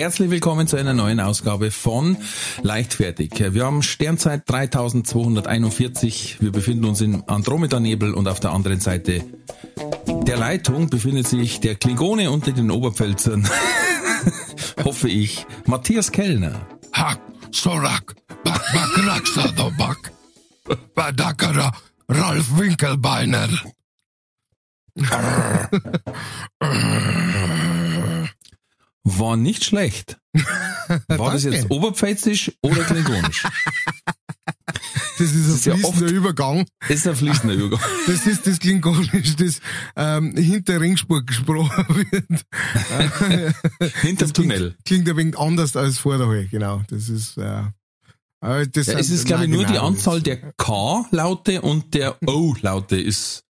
Herzlich willkommen zu einer neuen Ausgabe von Leichtfertig. Wir haben Sternzeit 3241. Wir befinden uns im Andromeda-Nebel und auf der anderen Seite der Leitung befindet sich der Klingone unter den Oberpfälzern. Hoffe ich. Matthias Kellner. Hack, Sorak, Back, Back, Raxada, Back. Badakara, Ralf Winkelbeiner. War nicht schlecht. War das jetzt Oberpfälzisch oder Klingonisch? Das ist ein Das ist ja fließender Übergang. Das ist ein fließender Übergang. Das ist das Klingonisch, das ähm, hinter Ringsburg gesprochen wird. Hinterm Tunnel. Klingt, klingt ein wenig anders als vor der Hall, genau. Das ist, äh, das Ja, es ist, glaube ich, nur die genau, Anzahl das- der K-Laute und der O-Laute ist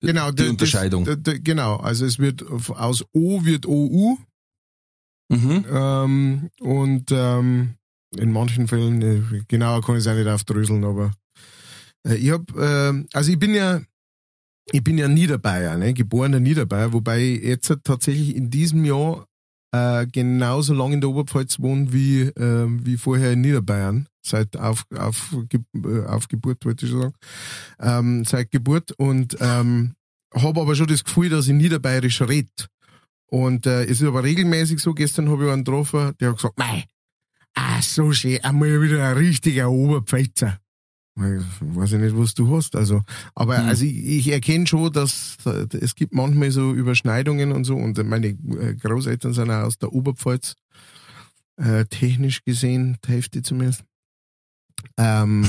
genau, die das- Unterscheidung. Das, genau, also es wird aus O wird OU mhm. ähm, und ähm, in manchen Fällen, äh, genauer kann ich es auch nicht aufdröseln, aber äh, ich hab, äh, also ich bin ja, ich bin ja Niederbayer, ne, geborener Niederbayer, wobei ich jetzt tatsächlich in diesem Jahr äh, genauso lange in der Oberpfalz wohne wie, äh, wie vorher in Niederbayern, seit auf, auf, äh, auf Geburt, wollte ich schon sagen, ähm, seit Geburt und ähm, habe aber schon das Gefühl, dass ich Niederbayerisch rede. Und äh, es ist aber regelmäßig so, gestern habe ich einen getroffen, der hat gesagt, mei, ah, so schön, einmal wieder ein richtiger Oberpfälzer. Ich weiß ich nicht, was du hast. Also, aber Hm. also ich, ich erkenne schon, dass äh, es gibt manchmal so Überschneidungen und so. Und meine äh, Großeltern sind auch aus der Oberpfalz, äh, technisch gesehen, die Hälfte zumindest. Ähm,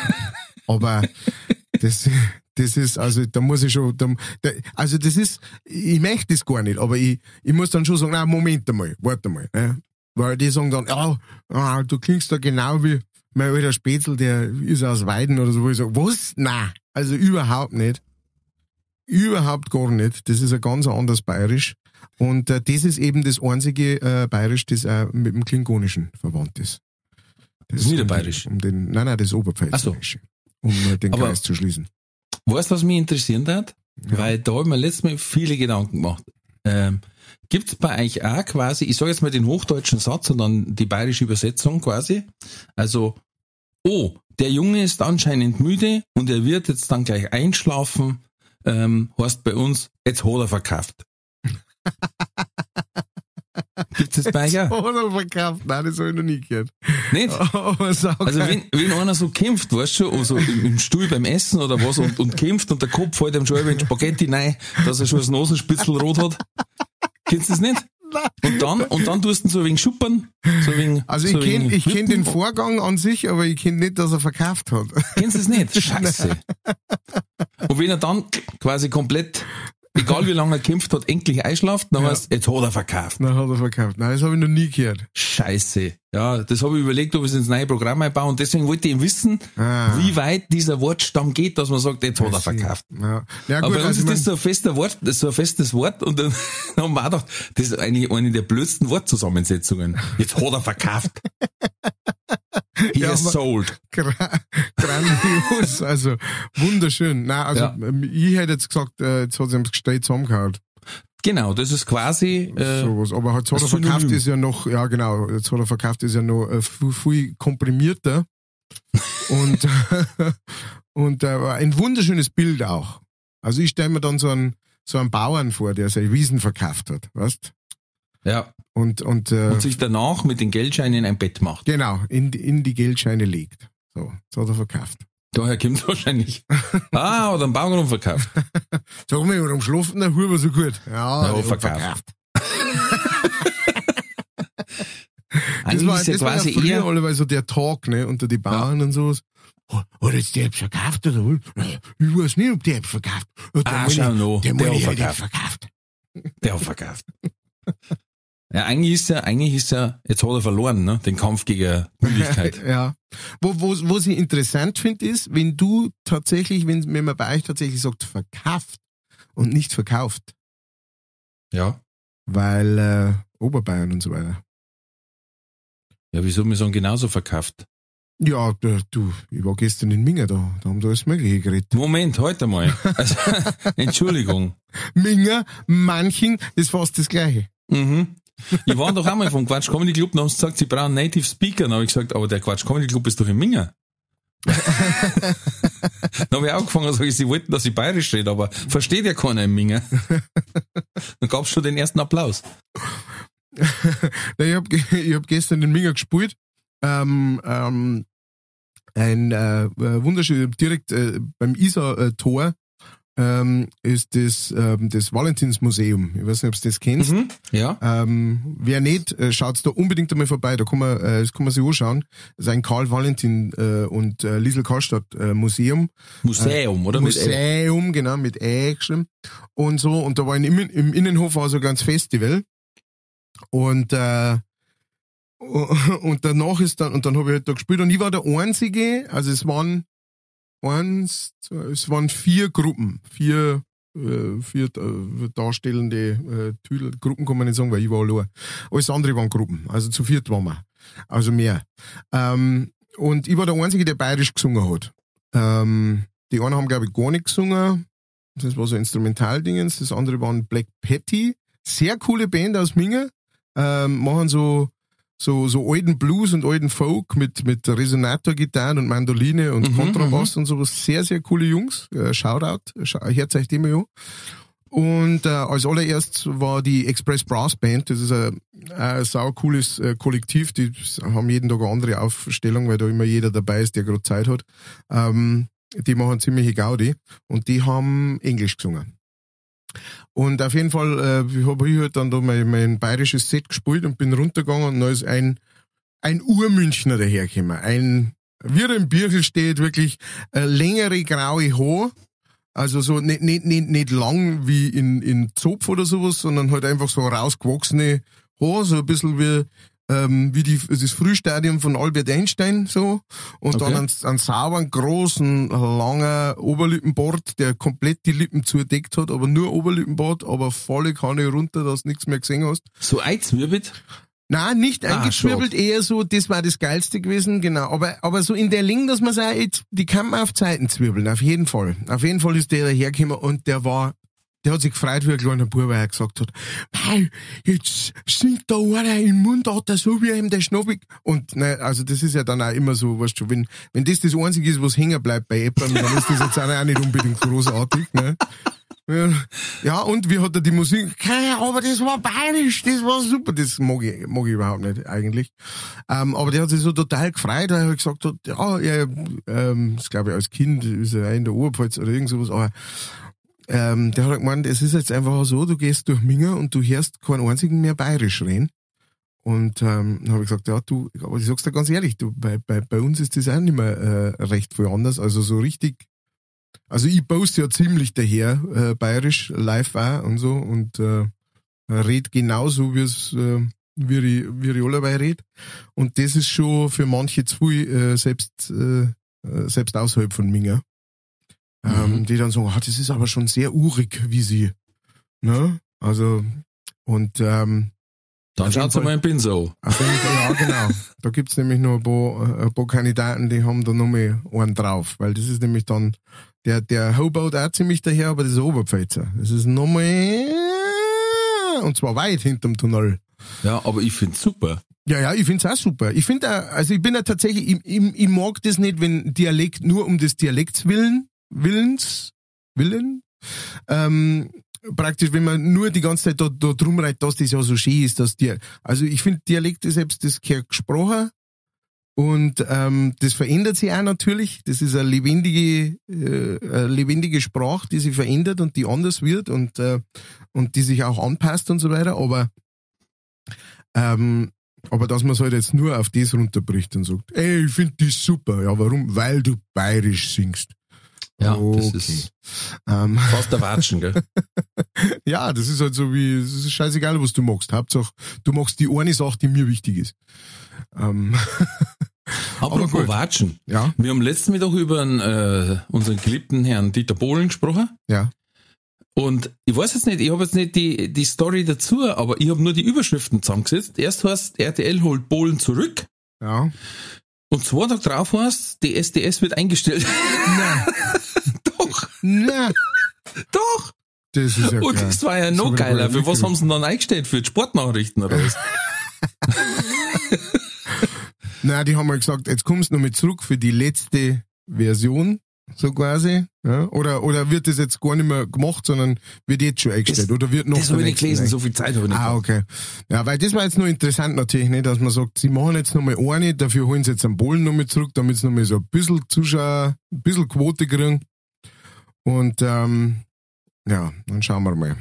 aber das, das ist, also da muss ich schon, da, also das ist, ich möchte das gar nicht, aber ich, ich muss dann schon sagen, na Moment einmal, warte mal. Ne? Weil die sagen dann, ja, ah, du klingst da genau wie mein alter Spätzl, der ist aus Weiden oder so, wo ich sage, was? Na, also überhaupt nicht. Überhaupt gar nicht. Das ist ein ganz anderes Bayerisch. Und äh, das ist eben das einzige äh, Bayerisch, das auch mit dem Klingonischen verwandt ist. Das Niederbayerisch? Um den, um den, nein, nein, das Oberpfälzerische. Um äh, den Aber- Kreis zu schließen. Weißt du, was mich interessieren hat? Ja. Weil da habe ich mir letztes Mal viele Gedanken gemacht. Ähm, Gibt es bei euch auch quasi, ich sage jetzt mal den hochdeutschen Satz und dann die bayerische Übersetzung quasi. Also, oh, der Junge ist anscheinend müde und er wird jetzt dann gleich einschlafen. Ähm, heißt bei uns, jetzt hat er verkauft. Gibt es das bei euch auch? Oder verkauft. Nein, das habe ich noch nie gehört. Nicht? Aber sag Also wenn, wenn einer so kämpft, weißt du, also im, Stuhl beim Essen oder was und, und kämpft und der Kopf fällt ihm schon über in Spaghetti rein, dass er schon das Nasenspitzel rot hat. Kennst du das nicht? Und dann, und dann tust du ihn so ein wenig schuppern, so wenig, Also so ich kenne kenn den. Vorgang an sich, aber ich kenne nicht, dass er verkauft hat. Kennst du das nicht? Scheiße. Und wenn er dann quasi komplett, egal wie lange er kämpft hat, endlich einschlaft, dann Ja. heißt jetzt hat er verkauft. Dann hat er verkauft. Nein, das habe ich noch nie gehört. Scheiße. Ja, das habe ich überlegt, ob ich es ins neue Programm einbaue und deswegen wollte ich wissen, Ah. wie weit dieser Wortstamm geht, dass man sagt, jetzt hat er verkauft. Ja, ja Aber gut, bei uns also ich ist das so ein fester Wort, das ist so ein festes Wort und dann haben wir auch gedacht, das ist eigentlich eine der blödsten Wortzusammensetzungen. Jetzt hat er verkauft. He Ja, aber- sold. Gra grandios, also wunderschön. Nein, also Ja. ähm, ich hätte jetzt gesagt, äh, jetzt hat sie ihm gestellt zusammengehauen. Genau, das ist quasi, äh, Sowas. Aber jetzt hat ein er verkauft ist ja noch, ja genau, jetzt hat er verkauft ist ja noch äh, viel, viel komprimierter. und und äh, ein wunderschönes Bild auch. Also ich stelle mir dann so einen, so einen Bauern vor, der seine Wiesen verkauft hat, weißt? Ja, Und, und, äh, und sich danach mit den Geldscheinen ein Bett macht. genau, in, die- in die Geldscheine legt. So, das hat er verkauft. Daher kommt wahrscheinlich. Ah, oder einen Bauernhof verkauft. Sag mal, warum schlafen der Huber so gut? Ja, Ja, der hat verkauft. Das war, ja das war quasi ja früher eher, alle so der Tag, ne, unter die Bauern und sowas. Oh, Hat jetzt der verkauft oder was? Ich weiß nicht, ob der verkauft. Der Ah, schau noch, der hat verkauft. verkauft. der hat verkauft. Ja, eigentlich ist ja, eigentlich ist ja, jetzt hat er verloren, ne? Den Kampf gegen Mündigkeit. ja. Wo, wo, was ich interessant finde, ist, wenn du tatsächlich, wenn, wenn man bei euch tatsächlich sagt, verkauft und nicht verkauft, ja. weil äh, Oberbayern und so weiter. Ja, wieso wir sagen genauso verkauft? Ja, du, ich war gestern in Minga da, da haben da alles Mögliche geredet. Moment, heute mal. Also, Entschuldigung. Minga, Manching, ist fast das Gleiche. Mhm. Ich war doch einmal vom Quatsch Comedy Club und haben sie gesagt, sie brauchen Native Speaker. Dann habe ich gesagt, aber der Quatsch Comedy Club ist doch in Minga. dann habe ich angefangen und sage, sie wollten, dass ich bayerisch rede, aber versteht ja keiner in Minga. dann gab es schon den ersten Applaus. Ich habe ich hab gestern in Minga gespielt. Ähm, ähm, ein äh, äh, wunderschön, direkt äh, beim Isar-Tor ähm, ist das, ähm, das Valentinsmuseum. Ich weiß nicht, ob du das kennst. Mhm. Ja. Ähm, wer nicht, äh, schaut's da unbedingt einmal vorbei. Da kann man, äh, das kann man sich anschauen. Das ist ein Karl Valentin äh, und äh, Liesel Karlstadt äh, Museum. Museum, oder? Mit L. Museum, genau, mit Ä geschrieben. Und so, und da war ein, im, im Innenhof war so ein kleines Festival. Und, äh, und danach ist dann, und dann habe ich halt da gespielt und ich war der Einzige, also es waren eins, zwei, es waren vier Gruppen, vier, äh, vier äh, darstellende äh, Tüdel, Gruppen kann man nicht sagen, weil ich war allein. Alles andere waren Gruppen, also zu viert waren wir, also mehr. Ähm, und ich war der Einzige, der bayerisch gesungen hat. Ähm, die einen haben, glaube ich, gar nicht gesungen. Das war so Instrumentaldingens. Das andere waren Black Patty. Sehr coole Band aus Minga. Ähm, machen so, so, so alten Blues und alten Folk mit, mit Resonator-Gitarren und Mandoline und Mhm, Kontrabass und sowas. Sehr, sehr coole Jungs. Äh, Shoutout. Hört euch die mal an. Und äh, als allererst war die Express Brass Band, das ist ein, ein sau cooles äh, Kollektiv, die haben jeden Tag eine andere Aufstellung, weil da immer jeder dabei ist, der gerade Zeit hat. Ähm, die machen ziemliche Gaudi und die haben Englisch gesungen. Und auf jeden Fall äh, habe ich halt dann da mein, mein bayerisches Set gespielt und bin runtergegangen und da ist ein, ein Urmünchner dahergekommen. Ein, wie er im Birkel steht, wirklich äh, längere graue Haar. Also so nicht, nicht, nicht, nicht lang wie in, in Zopf oder sowas, sondern halt einfach so rausgewachsene Haar, so ein bisschen wie, ähm, wie die, das Frühstadium von Albert Einstein, so. Und Okay. dann einen, einen sauberen, großen, langen Oberlippenbart, der komplett die Lippen zudeckt hat, aber nur Oberlippenbart, aber volle Kanne runter, dass du nichts mehr gesehen hast. So einzwirbelt? Nein, nicht Ah, eingeschwirbelt, eher so, das war das Geilste gewesen, genau. Aber, aber so in der Länge, dass man sagt, jetzt, die kann man auf Zeiten zwirbeln, auf jeden Fall. Auf jeden Fall ist der dahergekommen und der war, der hat sich gefreut wie ein kleiner Bub, weil er gesagt hat, hey, jetzt singt da einer im Mundart, so wie ihm der Schnobbig. Und, ne, also das ist ja dann auch immer so, weißt du, wenn, wenn das das Einzige ist, was hängen bleibt bei jemandem, dann ist das jetzt auch nicht unbedingt großartig, ne. Ja, und wie hat er die Musik? Keine, aber das war bayerisch, das war super. Das mag ich, mag ich überhaupt nicht eigentlich. Ähm, aber der hat sich so total gefreut, weil er gesagt hat, ja, er, ähm, das glaube ich als Kind ist er in der Oberpfalz oder irgend sowas, aber ähm, der hat gemeint, es ist jetzt einfach so, du gehst durch Minger und du hörst keinen einzigen mehr bayerisch reden. Und ähm, dann habe ich gesagt, ja, du, aber ich sag's dir ganz ehrlich, du, bei, bei, bei uns ist das auch nicht mehr äh, recht viel anders. Also so richtig also ich poste ja ziemlich daher, äh, bayerisch, live auch und so und äh, red genauso, wie es äh, wie ich, wie ich allebei red. Und das ist schon für manche zu äh, selbst, äh, äh, selbst außerhalb von Ähm, Mhm. Die dann sagen, ah, das ist aber schon sehr urig, wie sie. Ne? Also, und ähm, Dann Fall. mal in Pinso. auf jeden Fall, ja, genau. Da gibt's nämlich noch ein paar, ein paar Kandidaten, die haben da noch mal einen drauf, weil das ist nämlich dann, der, der Hobout auch ziemlich daher, aber das ist Oberpfälzer. Das ist nochmal, und zwar weit hinterm Tunnel. Ja, aber ich find's super. Ja, ja, ich find's auch super. Ich finde, also ich bin ja tatsächlich, ich, ich, ich mag das nicht, wenn Dialekt nur um des Dialekts willen, Willens, Willen, ähm, praktisch, wenn man nur die ganze Zeit da, da drum reitet, dass das ja so schön ist, dass die, also ich finde Dialekte selbst, das gehört gesprochen und ähm, das verändert sich auch natürlich. Das ist eine lebendige, äh, eine lebendige Sprache, die sich verändert und die anders wird und, äh, und die sich auch anpasst und so weiter, aber ähm, aber dass man es halt jetzt nur auf das runterbricht und sagt, ey, ich finde das super. Ja, warum? Weil du bayerisch singst. Ja, das Okay. ist Ähm, fast der Watschen, gell? ja, das ist halt so wie, es ist scheißegal, was du magst. Hauptsache, du magst die eine Sache, die mir wichtig ist. Ähm, Apropos. Watschen. ja, Wir haben letzten Mittag über einen, äh, unseren geliebten Herrn Dieter Bohlen gesprochen. ja. Und ich weiß jetzt nicht, ich habe jetzt nicht die, die Story dazu, aber ich habe nur die Überschriften zusammengesetzt. Erst heißt RTL holt Bohlen zurück Ja. Und zwei Tage drauf heißt, die SDS wird eingestellt. doch, Na, doch. das ist ja und das war ja noch geiler. Für was haben sie denn dann eingestellt? Für die Sportnachrichten oder was? Nein, die haben mal gesagt, jetzt kommst du nochmal zurück für die letzte Version, so quasi. Ja? Oder, oder wird das jetzt gar nicht mehr gemacht, sondern wird jetzt schon eingestellt? Das- oder wird noch das habe ich nicht gelesen, so viel Zeit habe ich nicht. Ah, okay. Ja, weil das war jetzt noch interessant natürlich, nicht, dass man sagt, sie machen jetzt nochmal eine, dafür holen sie jetzt einen Bohlen nochmal zurück, damit sie nochmal so ein bisschen Zuschauer, ein bisschen Quote kriegen. Und ähm, ja, dann schauen wir mal.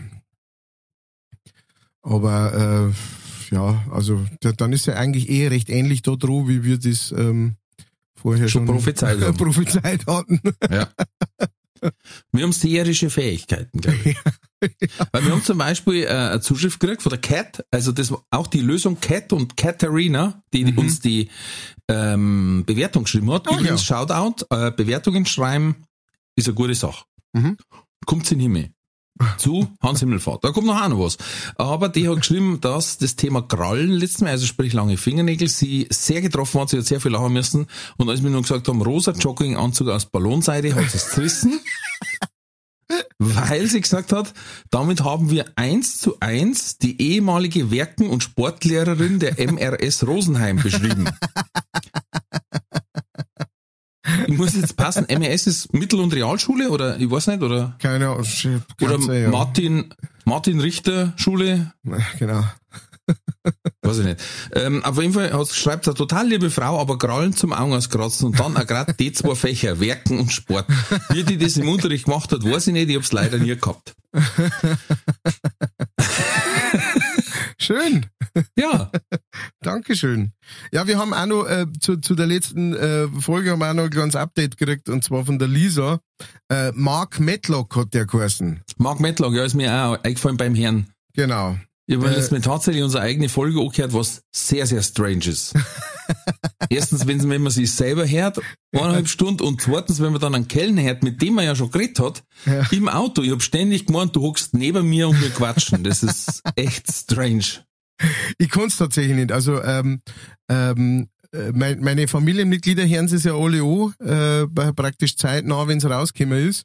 Aber äh, ja, also da, dann ist ja eigentlich eh recht ähnlich da dran, wie wir das ähm, vorher Schon schon, prophezeit haben. prophezeit hatten. Ja. Wir haben seherische Fähigkeiten, glaube ich. Weil wir haben zum Beispiel äh, eine Zuschrift gekriegt von der Cat, also das war auch die Lösung Cat und Katharina, die Mhm. uns die ähm, Bewertung geschrieben hat. Ah, Übrigens, Shoutout, äh, Bewertungen schreiben ist eine gute Sache. Mhm. Kommt in den Himmel. Zu Hans Himmelfahrt. Da kommt noch auch noch was. Aber die hat geschrieben, dass das Thema Krallen letztes Mal, also sprich lange Fingernägel, sie sehr getroffen hat, sie hat sehr viel lachen müssen. Und als wir nur gesagt haben, rosa Jogginganzug aus Ballonseide, hat sie es zerrissen. weil sie gesagt hat, damit haben wir eins zu eins die ehemalige Werken- und Sportlehrerin der MRS Rosenheim beschrieben. Ich muss jetzt passen, MRS ist Mittel- und Realschule oder ich weiß nicht, oder, Keine Ahnung. oder ja. Martin, Martin Richter Schule, Genau. weiß ich nicht. Ähm, auf jeden Fall schreibt eine total liebe Frau, aber Krallen zum Augen auskratzen und dann auch gerade die zwei Fächer, Werken und Sport. Wie die das im Unterricht gemacht hat, weiß ich nicht, ich hab's leider nie gehabt. Schön. Ja, Dankeschön. Ja, wir haben auch noch äh, zu, zu der letzten äh, Folge haben wir auch noch ein kleines Update gekriegt und zwar von der Lisa. Äh, Mark Matlock hat der geheißen. Mark Metlock, ja, ist mir auch eingefallen beim Herrn. Genau. Ich habe Äh, jetzt mir tatsächlich unsere eigene Folge angehört, was sehr, sehr strange ist. Erstens, wenn, wenn man sich selber hört, eineinhalb Stunden, und zweitens, wenn man dann einen Kellner hört, mit dem man ja schon geredet hat, Ja. im Auto. Ich habe ständig gemeint, du hockst neben mir und wir quatschen. Das ist echt strange. Ich kann's tatsächlich nicht. Also ähm, ähm, äh, mein, meine Familienmitglieder hören es ja alle an, äh, praktisch zeitnah, wenn es rausgekommen ist.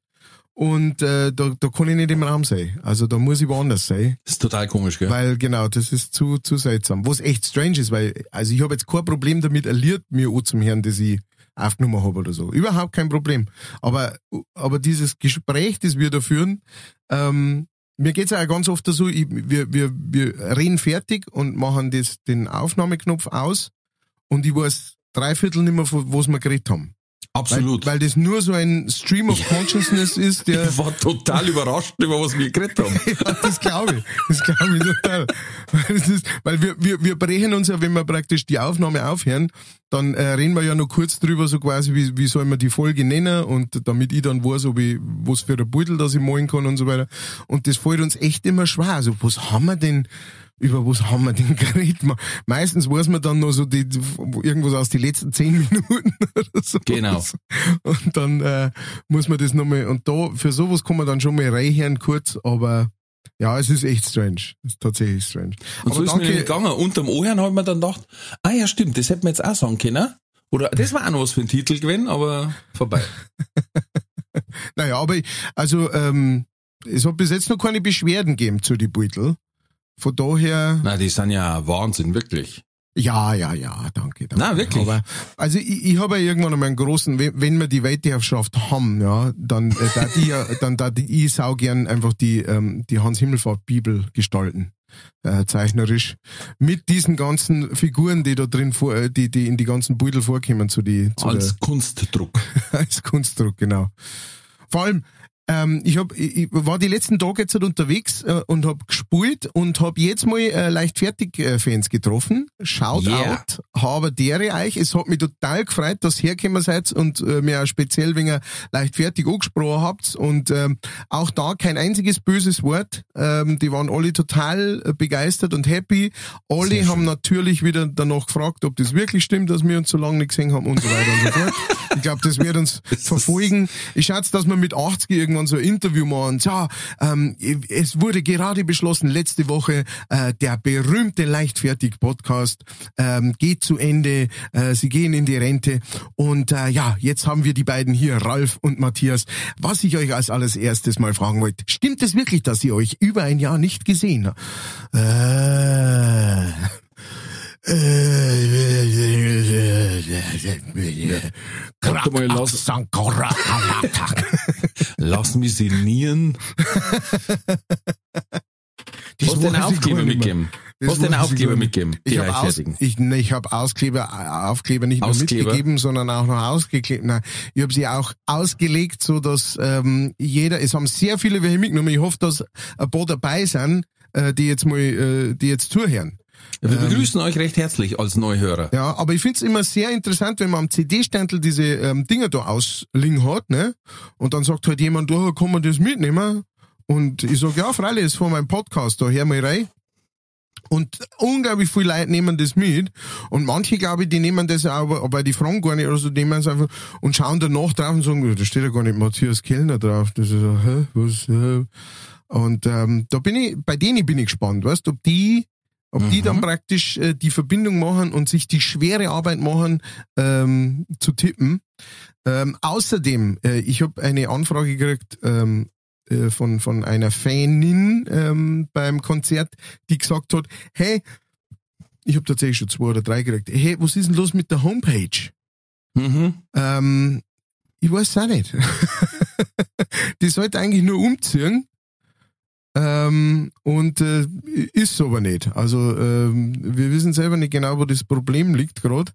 Und äh, da, da kann ich nicht im Raum sein. Also da muss ich woanders sein. Das ist total komisch, gell? Weil genau, das ist zu, zu seltsam. Was echt strange ist, weil, also ich habe jetzt kein Problem damit, Lied mir an zum Hören, das ich aufgenommen habe oder so. Überhaupt kein Problem. Aber, aber dieses Gespräch, das wir da führen, ähm, mir geht's auch ganz oft so, ich, wir, wir, wir reden fertig und machen das, den Aufnahmeknopf aus und ich weiß drei Viertel nicht mehr, von was wir geredet haben. Absolut. Weil, weil das nur so ein Stream of Consciousness ist, der, ich war total überrascht über was wir geredet haben. Ja, das glaube ich. Das glaube ich total. Weil, ist, weil wir, wir, wir brechen uns ja, wenn wir praktisch die Aufnahme aufhören, dann äh, reden wir ja noch kurz drüber, so quasi, wie, wie soll man die Folge nennen und damit ich dann weiß, ob ich, was für ein Beutel, das ich malen kann und so weiter. Und das fällt uns echt immer schwer. Also, was haben wir denn, über was haben wir denn geredet? Me- Meistens weiß man dann noch so die, irgendwas aus den letzten zehn Minuten oder so. Genau. Und dann äh, muss man das nochmal, und da, für sowas kann man dann schon mal reinhören kurz, aber ja, es ist echt strange. Es ist tatsächlich strange. Und so aber ist mir nämlich gegangen. Unterm Ohren ich mir dann gedacht, ah ja, stimmt, das hätten wir jetzt auch sagen können. Oder das war auch noch was für ein Titel gewesen, aber vorbei. Naja, aber ich- also ähm, es hat bis jetzt noch keine Beschwerden gegeben zu die Beutel. Von daher, Na, die sind ja Wahnsinn, wirklich. ja, ja, ja, danke. danke. Na, wirklich? Aber, also ich, ich habe ja irgendwann einmal einen großen, wenn, wenn wir die Weltherrschaft haben, ja, dann äh, da die ja, dann da die ich sau gern einfach die ähm, die Hans Himmelfahrt Bibel gestalten. Äh, zeichnerisch mit diesen ganzen Figuren, die da drin vor, äh, die die in die ganzen Beutel vorkommen zu die zu der, Als Kunstdruck. als Kunstdruck, genau. Vor allem, Ähm, ich, hab, ich, ich war die letzten Tage jetzt halt unterwegs äh, und hab gespielt und hab jetzt mal äh, Leichtfertig-Fans getroffen. Shout Yeah. out, habe dere euch. Es hat mich total gefreut, dass ihr hergekommen seid und äh, mir auch speziell wegen Leichtfertig angesprochen habt. Und ähm, auch da kein einziges böses Wort. Ähm, die waren alle total äh, begeistert und happy. Alle Sehr haben natürlich wieder danach gefragt, ob das wirklich stimmt, dass wir uns so lange nicht gesehen haben und so weiter und so fort. Ich glaube, das wird uns verfolgen. Ich schätze, dass wir mit 80 irgendwann so ein Interview machen. Ja, ähm, es wurde gerade beschlossen, letzte Woche, äh, der berühmte Leichtfertig-Podcast ähm, geht zu Ende. Äh, sie gehen in die Rente. Und äh, ja, jetzt haben wir die beiden hier, Ralf und Matthias. Was ich euch als alles erstes mal fragen wollte, stimmt es wirklich, dass ihr euch über ein Jahr nicht gesehen habt? Äh, mal, lass- Lass mich sinnieren. Das Hast du ich Aufkleber? Das Hast du den Aufkleber? Die Ich habe aus, ich, ne, ich hab Auskleber, äh, Aufkleber nicht nur Auskleber? mitgegeben, sondern auch noch ausgeklebt. Nein, ich habe sie auch ausgelegt, so dass ähm, jeder, es haben sehr viele welche mitgenommen. Ich hoffe, dass ein paar dabei sind, äh, die jetzt mal, äh, die jetzt zuhören. Wir begrüßen euch recht herzlich als Neuhörer. Ja, aber ich find's immer sehr interessant, wenn man am CD-Stempel diese ähm, Dinger da ausliegen hat, ne? Und dann sagt halt jemand, oh, kann man das mitnehmen? Und ich sag, ja, freilich, ist von meinem Podcast, da hör mal rein. Und unglaublich viele Leute nehmen das mit. Und manche, glaube ich, die nehmen das aber, aber die fragen gar nicht, oder so, nehmen es einfach und schauen danach drauf und sagen, da steht ja gar nicht Matthias Kellner drauf. Das ist so, hä, was, hä? Und ähm, da bin ich, bei denen bin ich gespannt, weißt ob die, ob die dann praktisch äh, die Verbindung machen und sich die schwere Arbeit machen, ähm, zu tippen. Ähm, außerdem, äh, ich habe eine Anfrage gekriegt ähm, äh, von, von einer Fanin ähm, beim Konzert, die gesagt hat, hey, ich habe tatsächlich schon zwei oder drei gekriegt, hey, was ist denn los mit der Homepage? Mhm. Ähm, ich weiß auch nicht. die sollte eigentlich nur umziehen. Ähm, und äh, ist aber nicht. Also ähm, wir wissen selber nicht genau, wo das Problem liegt gerade.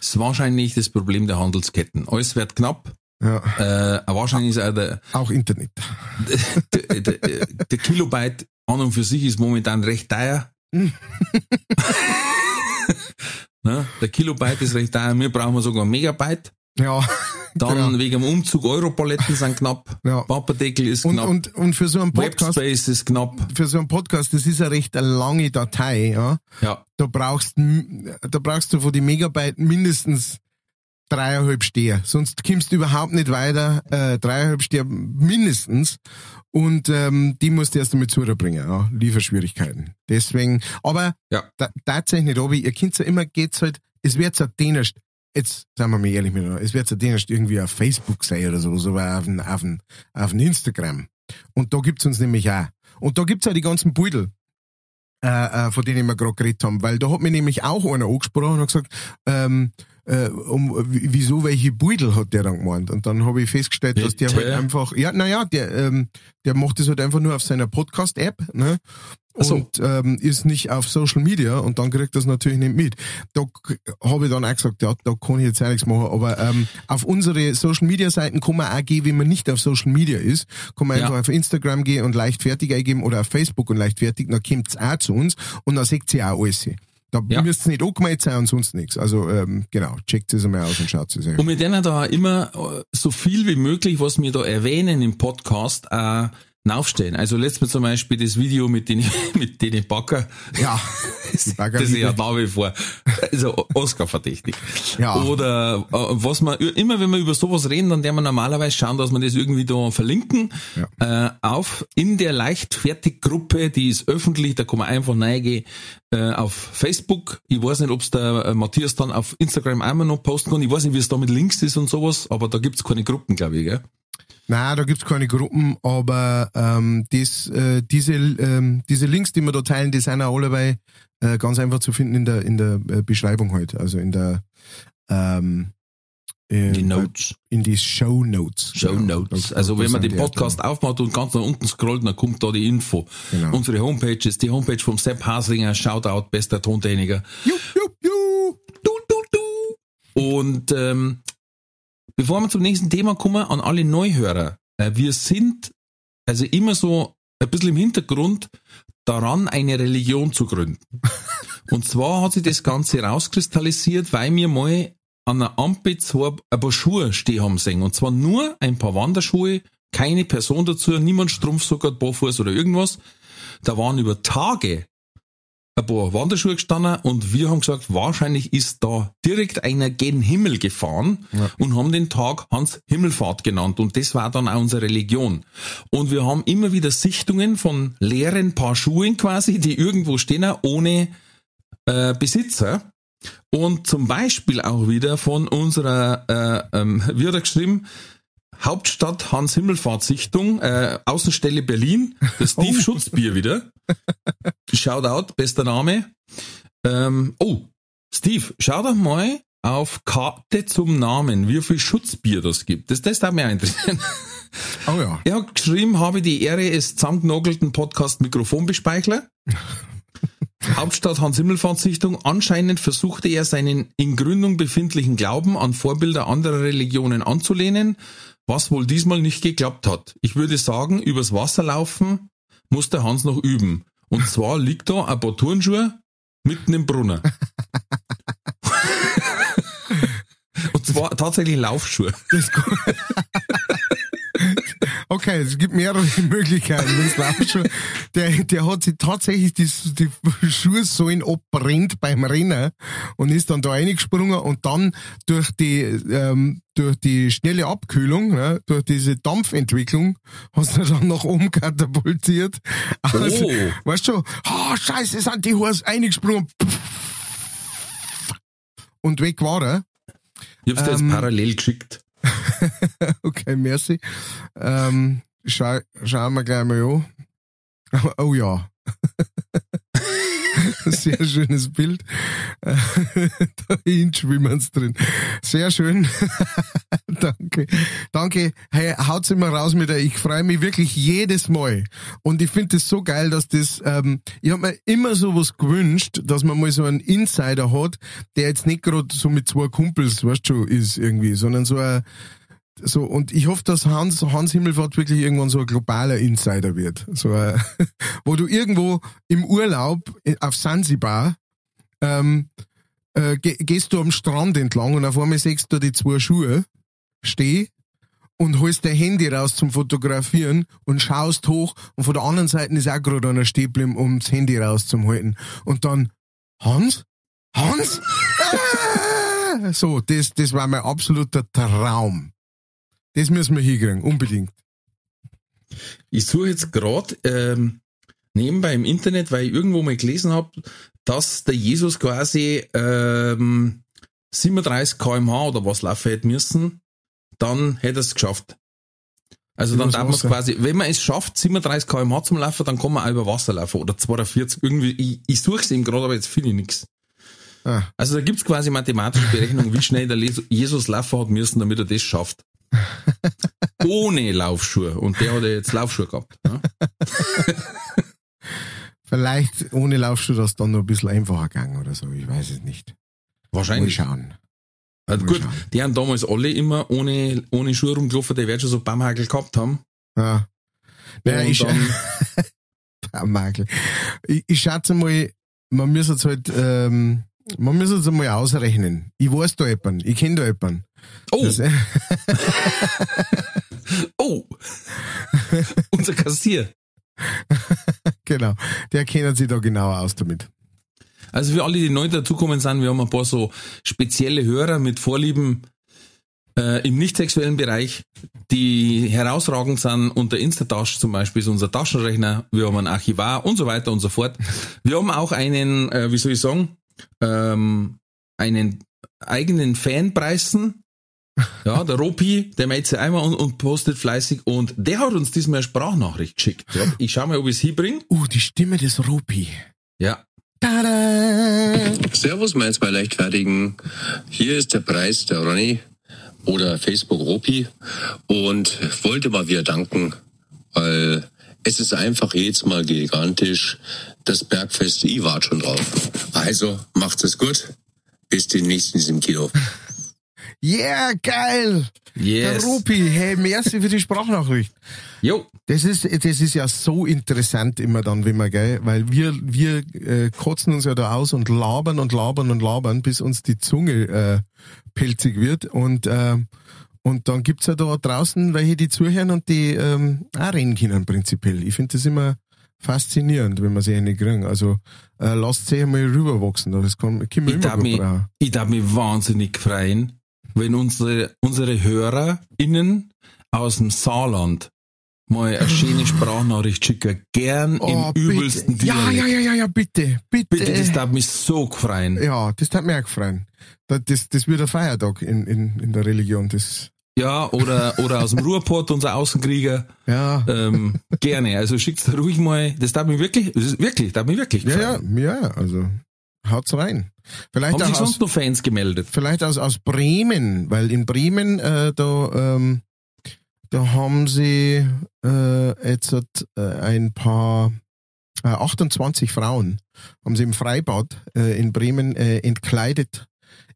ist wahrscheinlich das Problem der Handelsketten. Alles wird knapp. Ja, Äh, wahrscheinlich ist auch der, auch Internet. der, der, der Kilobyte an und für sich ist momentan recht teuer. ne? Der Kilobyte ist recht teuer. Wir brauchen sogar Megabyte. Ja, Dann Genau. wegen dem Umzug Europaletten sind knapp. Ja. Papperdeckel ist und, knapp. und, und für so einen Podcast, Webspace ist knapp. für so einen Podcast, das ist ja recht eine lange Datei, ja. Ja. Da brauchst, da brauchst du von den Megabyte mindestens dreieinhalb Steher. Sonst kommst du überhaupt nicht weiter. Äh, dreieinhalb Steher mindestens. Und ähm, die musst du erst einmal zubringen, ja. Lieferschwierigkeiten. Deswegen, aber Ja. da, tatsächlich nicht, aber ihr könnt ja immer, geht's halt, es wird ja dänisch, jetzt sagen wir mal ehrlich miteinander, es wird ja dänisch irgendwie auf Facebook sein oder so, so auf ein, auf ein, auf ein Instagram. Und da gibt's uns nämlich auch. Und da gibt's auch die ganzen Beutel, äh, äh, von denen wir gerade geredet haben, weil da hat mir nämlich auch einer angesprochen und hat gesagt, ähm, äh, um, wieso welche Beutel hat der dann gemeint? Und dann habe ich festgestellt, dass der Bitte? halt einfach, ja, naja, der, ähm, der macht das halt einfach nur auf seiner Podcast-App, ne? So. Und ähm, ist nicht auf Social Media und dann kriegt das natürlich nicht mit. Da habe ich dann auch gesagt, ja, da kann ich jetzt auch nichts machen. Aber ähm, auf unsere Social Media Seiten kann man auch gehen, wenn man nicht auf Social Media ist. Kann man Ja. einfach auf Instagram gehen und leichtfertig eingeben oder auf Facebook und leichtfertig, dann kommt's auch zu uns und dann seht ihr auch alles. Da Ja. müsst ihr nicht angemeldet sein und sonst nichts. Also ähm, genau, checkt es einmal aus und schaut es euch Und wir denen da immer äh, so viel wie möglich, was wir da erwähnen im Podcast, äh, aufstellen. Also letztes Mal zum Beispiel das Video mit den, mit den Backer. Ja, Das, das ist ja nach wie vor, also Oscar-verdächtig. Ja. Oder äh, was man, immer wenn wir über sowas reden, dann werden wir normalerweise schauen, dass wir das irgendwie da verlinken. Äh, auf in der Leichtfertig-Gruppe, die ist öffentlich, da kann man einfach reingehen äh, auf Facebook. Ich weiß nicht, ob es der äh, Matthias dann auf Instagram einmal noch posten kann. Ich weiß nicht, wie es da mit Links ist und sowas, aber da gibt's keine Gruppen, glaube ich, gell? Nein, da gibt's keine Gruppen, aber ähm, das, äh, diese, ähm, diese Links, die wir da teilen, die sind auch alle bei äh, ganz einfach zu finden in der, in der äh, Beschreibung heute, also in der ähm, äh, Die Notes. in die Show Notes. Show Genau. Notes. Also wenn man den die Podcast aufmacht und ganz nach unten scrollt, dann kommt da die Info. Genau. Unsere Homepage ist die Homepage vom Sepp Haslinger, Shoutout, bester Tontechniker. Jup, jup, jup. Du, du, du. Und ähm, bevor wir zum nächsten Thema kommen, an alle Neuhörer, äh, wir sind also immer so ein bisschen im Hintergrund daran, eine Religion zu gründen. Und zwar hat sich das Ganze rauskristallisiert, weil wir mal an der Ampel zwei, ein paar Schuhe stehen haben sehen. Und zwar nur ein paar Wanderschuhe, keine Person dazu, niemand Strumpfsocker, Barfuß oder irgendwas. Da waren über Tage ein paar Wanderschuhe gestanden und wir haben gesagt, wahrscheinlich ist da direkt einer gen Himmel gefahren Ja. und haben den Tag Hans Himmelfahrt genannt und das war dann auch unsere Religion. Und wir haben immer wieder Sichtungen von leeren Paar Schuhen quasi, die irgendwo stehen, ohne äh, Besitzer. Und zum Beispiel auch wieder von unserer, äh, ähm, wie hat er geschrieben, Hauptstadt Hans Himmelfahrt Sichtung, äh, Außenstelle Berlin, das Steve Oh. Schutzbier wieder. Shoutout, bester Name. Ähm, oh, Steve, schau doch mal auf Karte zum Namen, wie viel Schutzbier das gibt. Das, das darf mich auch interessieren. Oh ja. Er hat geschrieben, habe die Ehre, es zusammengenogelten Podcast Mikrofonbespeichler. Hauptstadt Hans Himmelfahrt Sichtung. Anscheinend versuchte er seinen in Gründung befindlichen Glauben an Vorbilder anderer Religionen anzulehnen, was wohl diesmal nicht geklappt hat. Ich würde sagen, übers Wasser laufen muss der Hans noch üben. Und zwar liegt da ein paar Turnschuhe mitten im Brunnen. Und zwar tatsächlich Laufschuhe. Das okay, es gibt mehrere Möglichkeiten. Der, der hat sich tatsächlich die, die Schuhsohlen abbrennt beim Rennen und ist dann da reingesprungen und dann durch die, ähm, durch die schnelle Abkühlung, ne, durch diese Dampfentwicklung, hast du dann nach oben katapultiert. Also, Oh. Weißt du, oh, scheiße, sind die Hose eingesprungen. Und weg war er. Ich hab's dir Ähm, jetzt parallel geschickt. Okay, merci. Ähm, schau, schauen wir gleich mal an. Oh ja. Sehr schönes Bild. da hinschwimmen sie drin. Sehr schön. Danke. Danke. Hey, haut's immer raus mit der. Ich freue mich wirklich jedes Mal. Und ich finde es so geil, dass das, ähm, ich habe mir immer sowas gewünscht, dass man mal so einen Insider hat, der jetzt nicht gerade so mit zwei Kumpels, weißt du, ist irgendwie, sondern so ein, so, und ich hoffe, dass Hans, Hans Himmelfahrt wirklich irgendwann so ein globaler Insider wird. So, äh, wo du irgendwo im Urlaub in- auf Sansibar, ähm, äh, ge gehst du am Strand entlang und auf einmal siehst du die zwei Schuhe stehen und holst dein Handy raus zum Fotografieren und schaust hoch und von der anderen Seite ist auch gerade einer stehen um das Handy rauszuhalten. Und dann, Hans? Hans? Ah! so, das, das war mein absoluter Traum. Das müssen wir hinkriegen, unbedingt. Ich suche jetzt gerade ähm, nebenbei im Internet, weil ich irgendwo mal gelesen habe, dass der Jesus quasi ähm, 37 kmh oder was laufen hätte müssen, dann hätte er es geschafft. Also dann darf man es quasi, wenn man es schafft, 37 kmh zum Laufen, dann kann man auch über Wasser laufen oder 42, irgendwie, ich, ich suche es eben gerade, aber jetzt finde ich nichts. Ah. Also da gibt's quasi mathematische Berechnungen, wie schnell der Jesus laufen hat müssen, damit er das schafft. Ohne Laufschuhe. Und der hat ja jetzt Laufschuhe gehabt. ne? Vielleicht ohne Laufschuh das dann noch ein bisschen einfacher gegangen oder so, ich weiß es nicht. Mal Wahrscheinlich. schauen. Also Mal gut, schauen. die haben damals alle immer ohne, ohne Schuhe rumgelaufen, die werden schon so Baumhagel gehabt haben. Ja. Naja, ich, Makel. ich, ich schätze mal, man muss jetzt halt, ähm, man muss jetzt einmal ausrechnen. Ich weiß da jemanden, ich kenne da jemanden. Oh, oh, unser Kassier. genau, der kennt sich da genauer aus damit. Also für alle, die neu dazukommen sind, wir haben ein paar so spezielle Hörer mit Vorlieben äh, im nicht sexuellen Bereich, die herausragend sind. Und der Instatasch zum Beispiel ist unser Taschenrechner. Wir haben ein Archivar und so weiter und so fort. Wir haben auch einen, äh, wie soll ich sagen, ähm, einen eigenen Fanpreisen. Ja, der Ropi, der meldet sich einmal und, und postet fleißig und der hat uns diesmal eine Sprachnachricht geschickt. Ja, ich schau mal, ob ich es hinbringe. Uh, die Stimme des Rupi. Ja, Tada! Servus, meine zwei Leichtfertigen. Hier ist der Preis der Ronny oder Facebook Ropi und wollte mal wieder danken, weil es ist einfach jedes Mal gigantisch. Das Bergfest, ich wart schon drauf. Also, macht es gut. Bis demnächst in diesem Kino. Yeah, geil! Der Yes. Rupi, hey, merci für die Sprachnachricht. Jo. Das ist, das ist ja so interessant immer dann, wenn man, gell, weil wir, wir äh, kotzen uns ja da aus und labern und labern und labern, bis uns die Zunge äh, pelzig wird und äh, und dann gibt's ja da draußen welche, die zuhören und die ähm, auch reden können prinzipiell. Ich finde das immer faszinierend, wenn man sie nicht kriegen. Also äh, lasst sie einmal rüberwachsen. da. Das kann, kann man Ich darf mich, ich darf mich wahnsinnig freuen, wenn unsere, unsere HörerInnen aus dem Saarland mal eine schöne Sprachnachricht schicken. Gern Oh, im übelsten bitte. Ja, Dialekt. ja, ja, ja, ja, bitte, bitte. Bitte, das darf mich so freuen. Ja, das hat mich auch gefreut. Das, das, das wird ein Feiertag in, in, in der Religion. Das, Ja, oder, oder aus dem Ruhrpott, unser Außenkrieger. ja. Ähm, gerne. Also schickt's da ruhig mal. Das darf mich wirklich, wirklich, darf mich wirklich ja, ja, freuen. ja, also haut's rein. Vielleicht Haben sich sonst noch Fans gemeldet? vielleicht aus, aus Bremen, weil in Bremen, äh, da, ähm, da haben sie äh, jetzt äh, ein paar, äh, 28 Frauen, haben sie im Freibad äh, in Bremen äh, entkleidet,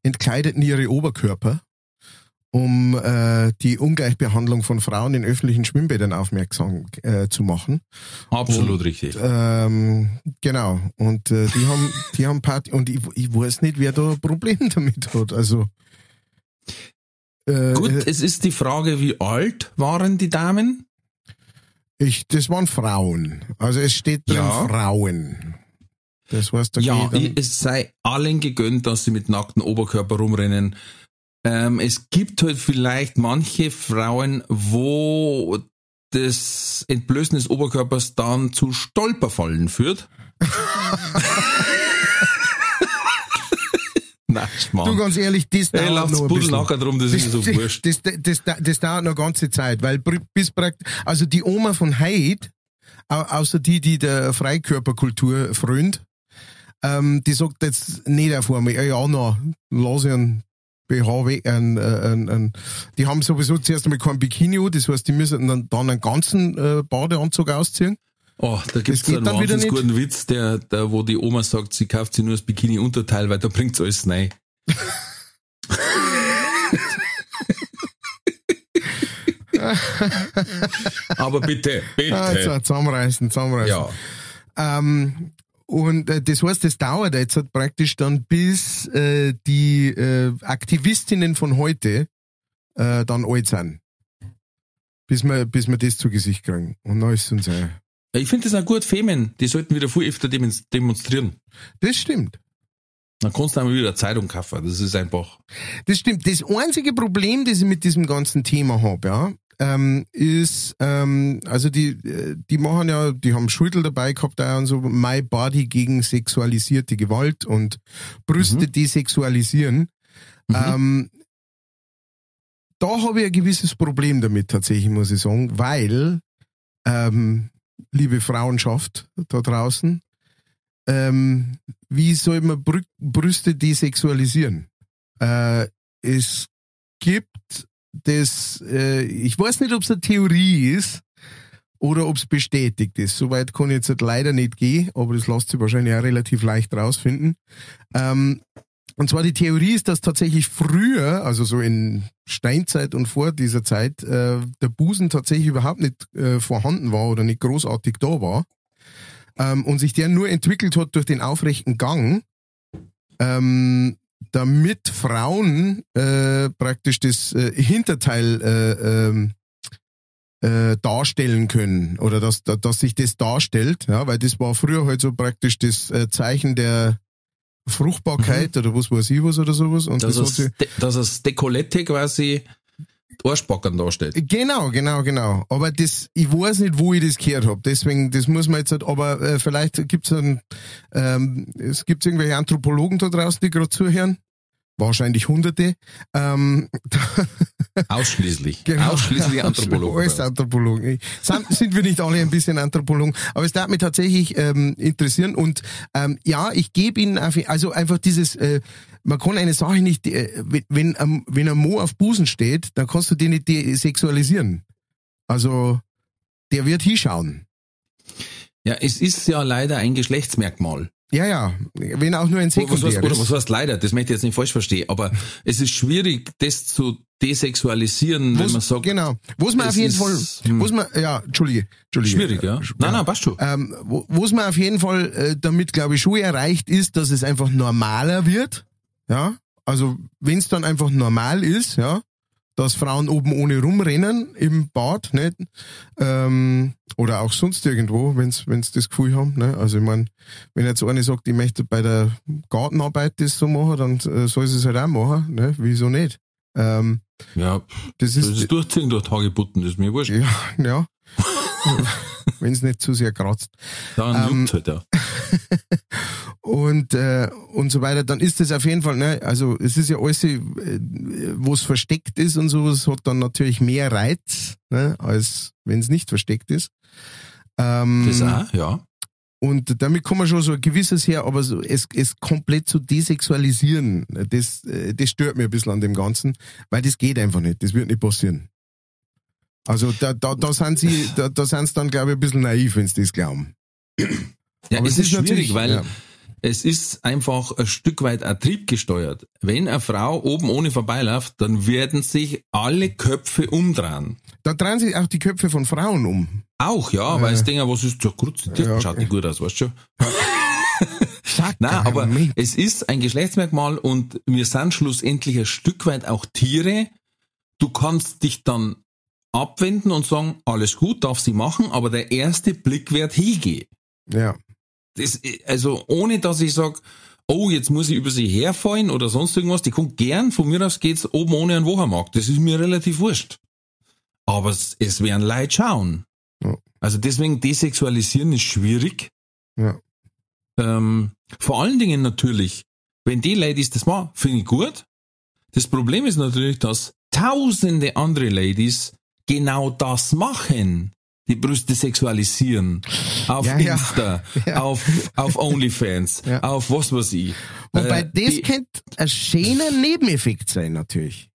entkleideten ihre Oberkörper, um äh, die Ungleichbehandlung von Frauen in öffentlichen Schwimmbädern aufmerksam äh, zu machen. Absolut richtig. Ähm, genau. Und äh, die haben, die haben Party und ich, ich weiß nicht, wer da ein Problem damit hat. Also äh, Gut, äh, es ist die Frage, wie alt waren die Damen? ich, das waren Frauen. Also es steht drin Ja. Frauen. Das heißt, da Ja, es sei allen gegönnt, dass sie mit nacktem Oberkörper rumrennen. Ähm, es gibt halt vielleicht manche Frauen, wo das Entblößen des Oberkörpers dann zu Stolperfallen führt. Nein, du Schmarrn. ganz ehrlich, das dauert noch ein bisschen. nachher drum, das ist mir so das, wurscht. das, das, das, das dauert noch eine ganze Zeit, weil bis praktisch, also die Oma von Heid, au- außer die, die der Freikörperkultur frönt, ähm, die sagt jetzt nicht auf einmal, ja, ja, na, lass ich einen BH weg, ein, ein, ein, die haben sowieso zuerst einmal kein Bikini, das heißt, die müssen dann, dann einen ganzen äh, Badeanzug ausziehen. Oh, da gibt's geht einen wahnsinnig guten Witz, der, der, wo die Oma sagt, sie kauft sich nur das Bikini-Unterteil, weil da bringt's alles rein. Aber bitte, bitte. Also, zusammenreißen, zusammenreißen. ja. Ähm, und äh, das heißt, das dauert jetzt halt praktisch dann, bis äh, die äh, Aktivistinnen von heute äh, dann alt sind. Bis wir, bis wir das zu Gesicht kriegen. Und dann ist es uns äh, Ich finde das auch gut, Femen, die sollten wieder viel öfter demon- demonstrieren. Das stimmt. Dann kannst du einmal wieder eine Zeitung kaufen. Das ist einfach. Das stimmt. Das einzige Problem, das ich mit diesem ganzen Thema habe, ja, ähm, ist, ähm, also die, äh, die machen ja, die haben Schultel dabei gehabt auch und so, My Body gegen sexualisierte Gewalt und Brüste desexualisieren. Ähm, da habe ich ein gewisses Problem damit tatsächlich, muss ich sagen, weil, ähm, liebe Frauenschaft da draußen, ähm, wie soll man Brü Brüste desexualisieren? Äh, es gibt das, äh, ich weiß nicht, ob es eine Theorie ist oder ob es bestätigt ist. Soweit kann ich jetzt halt leider nicht gehen, aber das lässt sich wahrscheinlich auch relativ leicht rausfinden. Ähm, und zwar die Theorie ist, dass tatsächlich früher, also so in Steinzeit und vor dieser Zeit, äh, der Busen tatsächlich überhaupt nicht äh, vorhanden war oder nicht großartig da war. Ähm, und sich der nur entwickelt hat durch den aufrechten Gang, ähm, damit Frauen äh, praktisch das äh, Hinterteil äh, ähm, äh, darstellen können oder dass, da- dass sich das darstellt, ja, weil das war früher halt so praktisch das äh, Zeichen der Fruchtbarkeit oder was weiß ich was oder sowas. Und Dass das das, dass das Dekolette quasi Arschbackern darstellt. Genau, genau, genau. Aber das, ich weiß nicht, wo ich das gehört habe. Deswegen, das muss man jetzt halt, aber äh, vielleicht gibt's einen, ähm, es gibt irgendwelche Anthropologen da draußen, die gerade zuhören. Wahrscheinlich hunderte. Ähm, Ausschließlich. Genau. Ausschließlich Anthropologen. Alles Anthropologen. Sind, sind wir nicht alle ein bisschen Anthropologen? Aber es darf mich tatsächlich ähm, interessieren. Und ähm, ja, ich gebe Ihnen einfach, also einfach dieses, äh, man kann eine Sache nicht, äh, wenn, wenn, ähm, wenn ein Mo auf Busen steht, dann kannst du den nicht sexualisieren. Also, der wird hinschauen. Ja, es ist ja leider ein Geschlechtsmerkmal. Ja, ja, wenn auch nur ein Oder was, heißt, oder was heißt leider, das möchte ich jetzt nicht falsch verstehen, aber es ist schwierig, das zu desexualisieren, wenn man sagt, genau. Wo man auf jeden ist, Fall, hm. wo man, ja, Entschuldige, Entschuldige. schwierig, ja. Nein, nein, passt schon. Ähm, wo wo's man auf jeden Fall äh, damit, glaube ich, schon erreicht ist, dass es einfach normaler wird. Ja, also wenn es dann einfach normal ist, ja, dass Frauen oben ohne rumrennen im Bad, nicht? Ähm, oder auch sonst irgendwo, wenn's wenn's das Gefühl haben. Ne? Also ich meine, wenn jetzt eine sagt, ich möchte bei der Gartenarbeit das so machen, dann äh, soll sie es halt auch machen. Ne? Wieso nicht? Ähm, Ja, das das ist ist durchziehen durch Hagebutten, das ist mir wurscht. ja, ja. wenn es nicht zu sehr kratzt. Dann Ähm, halt, ja. und äh, und so weiter, dann ist das auf jeden Fall, ne, also es ist ja alles, äh, wo es versteckt ist und so, es hat dann natürlich mehr Reiz, ne, als wenn es nicht versteckt ist. Ähm, Das auch, ja. und damit kann man schon so ein gewisses her, aber so, es, es komplett zu desexualisieren, das, äh, das stört mir ein bisschen an dem Ganzen, weil das geht einfach nicht, das wird nicht passieren. Also da, da, da sind sie, da, da sind sie dann, glaube ich, ein bisschen naiv, wenn sie das glauben. Ja, Aber es ist schwierig, natürlich- weil ja. es ist einfach ein Stück weit Ertrieb gesteuert. Wenn eine Frau oben ohne vorbeiläuft, dann werden sich alle Köpfe umdrehen. Da drehen sich auch die Köpfe von Frauen um. Auch, ja, weil es denken, was ist so kurz, die Ja, okay. schaut nicht gut aus, weißt du schon. Sag Nein, aber Moment. es ist ein Geschlechtsmerkmal und wir sind schlussendlich ein Stück weit auch Tiere. Du kannst dich dann abwenden und sagen, alles gut, darf sie machen, aber der erste Blick wird hingehen. Ja. Das, also ohne dass ich sag, oh, jetzt muss ich über sie herfallen oder sonst irgendwas, die kommt gern, von mir aus geht's oben ohne einen Wochenmarkt. Das ist mir relativ wurscht. Aber es, es werden Leute schauen. Ja. Also deswegen desexualisieren ist schwierig. Ja. Ähm, vor allen Dingen natürlich, wenn die Ladies das machen, finde ich gut. Das Problem ist natürlich, dass tausende andere Ladies genau das machen. Die Brüste sexualisieren. Auf Ja. Insta, Ja. auf, auf OnlyFans, Ja. auf was weiß ich. Wobei Äh, das die- könnte ein schöner Nebeneffekt sein, natürlich.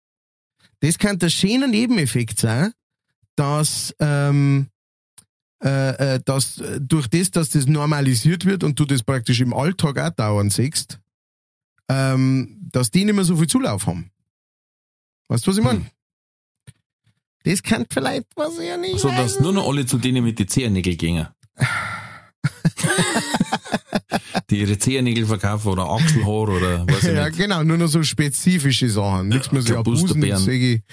Das könnte ein schöner Nebeneffekt sein, dass, ähm, äh, äh, dass durch das, dass das normalisiert wird und du das praktisch im Alltag auch dauernd siehst, ähm, dass die nicht mehr so viel Zulauf haben. Weißt du, was ich meine? Hm. Das kann vielleicht was ja nicht. So, dass nur noch alle zu denen mit den Zehennägeln gehen. die ihre Zehennägel verkaufen oder Achselhaar oder was ich Ja, nicht. genau, nur noch so spezifische Sachen. Nichts mehr so ja, Busen, Kapustenbeeren. Säge.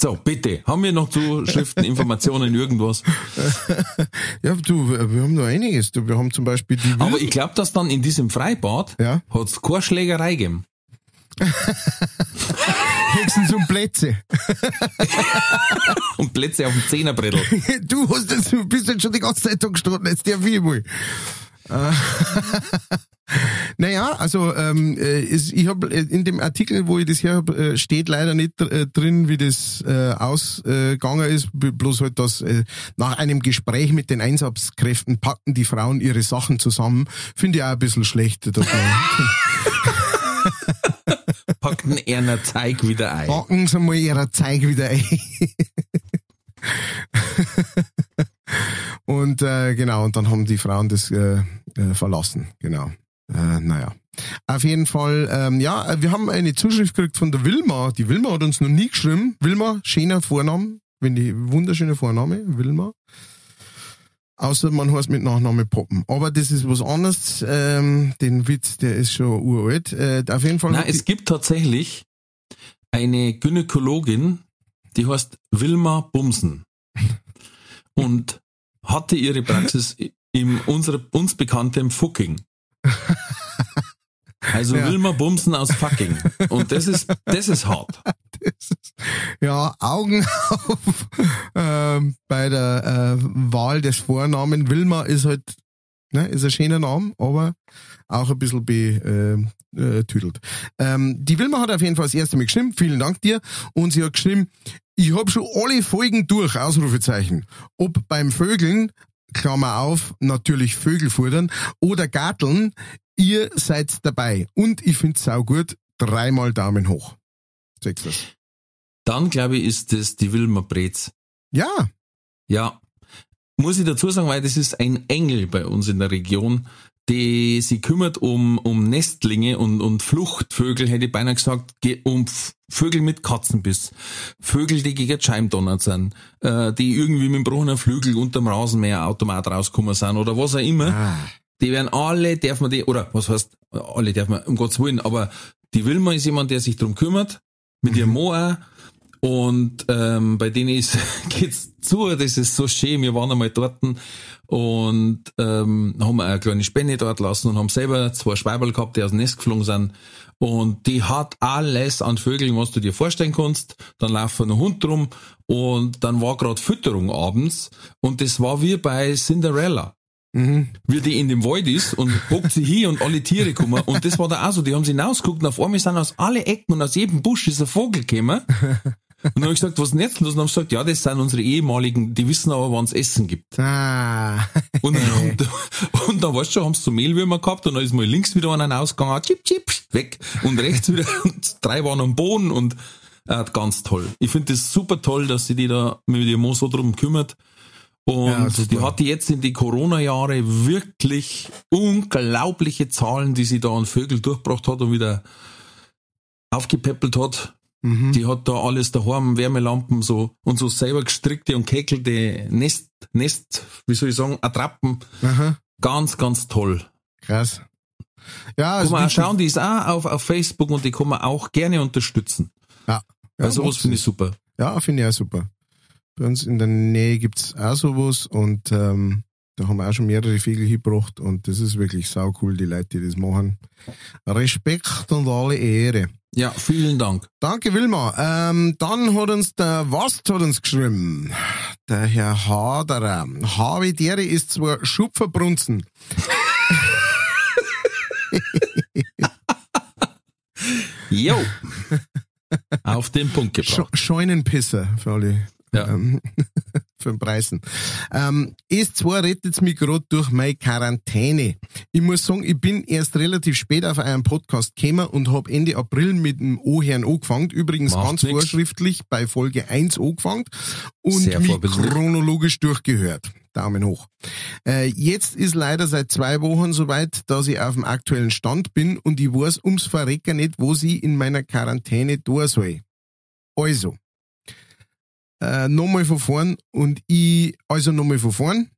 So, bitte, haben wir noch Zuschriften, Informationen, irgendwas? Ja, du, wir haben noch einiges. Du, wir haben zum Beispiel die Aber ich glaube, dass dann in diesem Freibad Ja. hat's keine Schlägerei gegeben. höchstens um Plätze. Und Plätze auf dem Zehnerbrettel. Du hast jetzt, bist jetzt schon die ganze Zeit da gestanden, jetzt der mal. Äh, naja, also ähm, äh, ich habe in dem Artikel, wo ich das her hab, äh, steht leider nicht äh, drin, wie das äh, ausgegangen ist, bloß halt, dass äh, nach einem Gespräch mit den Einsatzkräften packten die Frauen ihre Sachen zusammen. Finde ich auch ein bisschen schlecht. Dass man, Packten einer Zeig wieder ein. packen sie mal ihrer Zeug wieder ein. und äh, genau, und dann haben die Frauen das äh, äh, verlassen. Genau. Äh, naja. Auf jeden Fall, ähm, ja, wir haben eine Zuschrift gekriegt von der Wilma. Die Wilma hat uns noch nie geschrieben. Wilma, schöner Vorname, wenn die wunderschöne Vorname, Wilma. Außer man heißt mit Nachname Poppen. Aber das ist was anderes. Ähm, den Witz, der ist schon uralt. Äh, auf jeden Fall. Nein, es gibt tatsächlich eine Gynäkologin, die heißt Wilma Bumsen. Und hatte ihre Praxis im unsere, uns bekanntem Fucking. Also Ja. Wilma Bumsen aus Fucking. Und das ist, das ist hart. Das ist, ja, Augen auf ähm, bei der äh, Wahl des Vornamen. Wilma ist halt, ne, ist ein schöner Name, aber auch ein bisschen betüdelt. Äh, tüdelt. ähm, die Wilma hat auf jeden Fall das erste Mal geschrieben, vielen Dank dir. Und sie hat geschrieben, ich habe schon alle Folgen durch, Ausrufezeichen. Ob beim Vögeln, Klammer auf, natürlich Vögel fordern, oder Garteln, ihr seid dabei. Und ich find's sau gut, dreimal Daumen hoch. Sagst das? Dann, glaube ich, ist das die Wilma Brez. Ja, Ja. muss ich dazu sagen, weil das ist ein Engel bei uns in der Region, die sich kümmert um, um Nestlinge und, und Fluchtvögel, hätte ich beinahe gesagt, ge- um Vögel mit Katzenbiss. Vögel, die gegen donnert sind, äh, die irgendwie mit dem gebrochenen Flügel unterm Rasenmäherautomat rausgekommen sind oder was auch immer. Die werden alle, darf man die, oder was heißt, alle darf man, um Gottes Willen, aber die Wilma ist jemand, der sich drum kümmert, mit ihrem Mo auch. Und ähm, bei denen ist, geht's zu, das ist so schön. Wir waren einmal dort und ähm, haben eine kleine Spende dort lassen und haben selber zwei Schweiberl gehabt, die aus dem Nest geflogen sind. Und die hat alles an Vögeln, was du dir vorstellen kannst. Dann laufen ein Hund rum und dann war gerade Fütterung abends und das war wie bei Cinderella wie die in dem Wald ist und hockt sie hier und alle Tiere kommen. Und das war da auch so, die haben sie hinausgeguckt und auf einmal sind aus alle Ecken und aus jedem Busch ist ein Vogel gekommen. Und dann habe ich gesagt, was ist denn jetzt los? Und dann haben gesagt, ja, das sind unsere ehemaligen, die wissen aber, wann es Essen gibt. Ah. Und, und, und dann weißt du schon, haben sie so Mehlwürmer gehabt und dann ist mal links wieder einer ausgegangen, chip, chip, weg. Und rechts wieder, und drei waren am Boden und äh, ganz toll. Ich finde das super toll, dass sie die da mit dem Mo so drum kümmert. Und Ja, die hatte jetzt in die Corona-Jahre wirklich unglaubliche Zahlen, die sie da an Vögel durchgebracht hat und wieder aufgepäppelt hat. Mhm. Die hat da alles daheim, Wärmelampen so und so selber gestrickte und käkelte Nest, Nest, wie soll ich sagen, Attrappen. Aha. Ganz, ganz toll. Krass. Ja, Kann also man auch schauen, die ist auch auf, auf Facebook und die kann man auch gerne unterstützen. Ja. Ja, sowas macht finde ich super. Ja, finde ich auch super. Bei uns in der Nähe gibt's auch sowas und ähm, da haben wir auch schon mehrere Vögel hingebracht und das ist wirklich sau cool, die Leute, die das machen. Respekt und alle Ehre. Ja, vielen Dank. Danke, Wilma. Ähm, dann hat uns der Wast hat uns geschrieben. Der Herr Haderer. Havidere ist zwar Schupferbrunzen. Jo. auf den Punkt Sch gebracht. Scheunenpisser für alle. Ja. Ähm, für den Preisen. Ähm, ist zwar rettet's mich gerade durch meine Quarantäne. Ich muss sagen, ich bin erst relativ spät auf euren Podcast gekommen und habe Ende April mit dem O-Herrn angefangen. Übrigens Macht ganz nix. vorschriftlich bei Folge 1 angefangen und Sehr mich chronologisch durchgehört. Daumen hoch. Äh, jetzt ist leider seit zwei Wochen soweit, dass ich auf dem aktuellen Stand bin und ich weiß ums Verrecker nicht, wo sie in meiner Quarantäne tun soll. Also, äh, nochmal von vorn und ich, also nochmal von vorn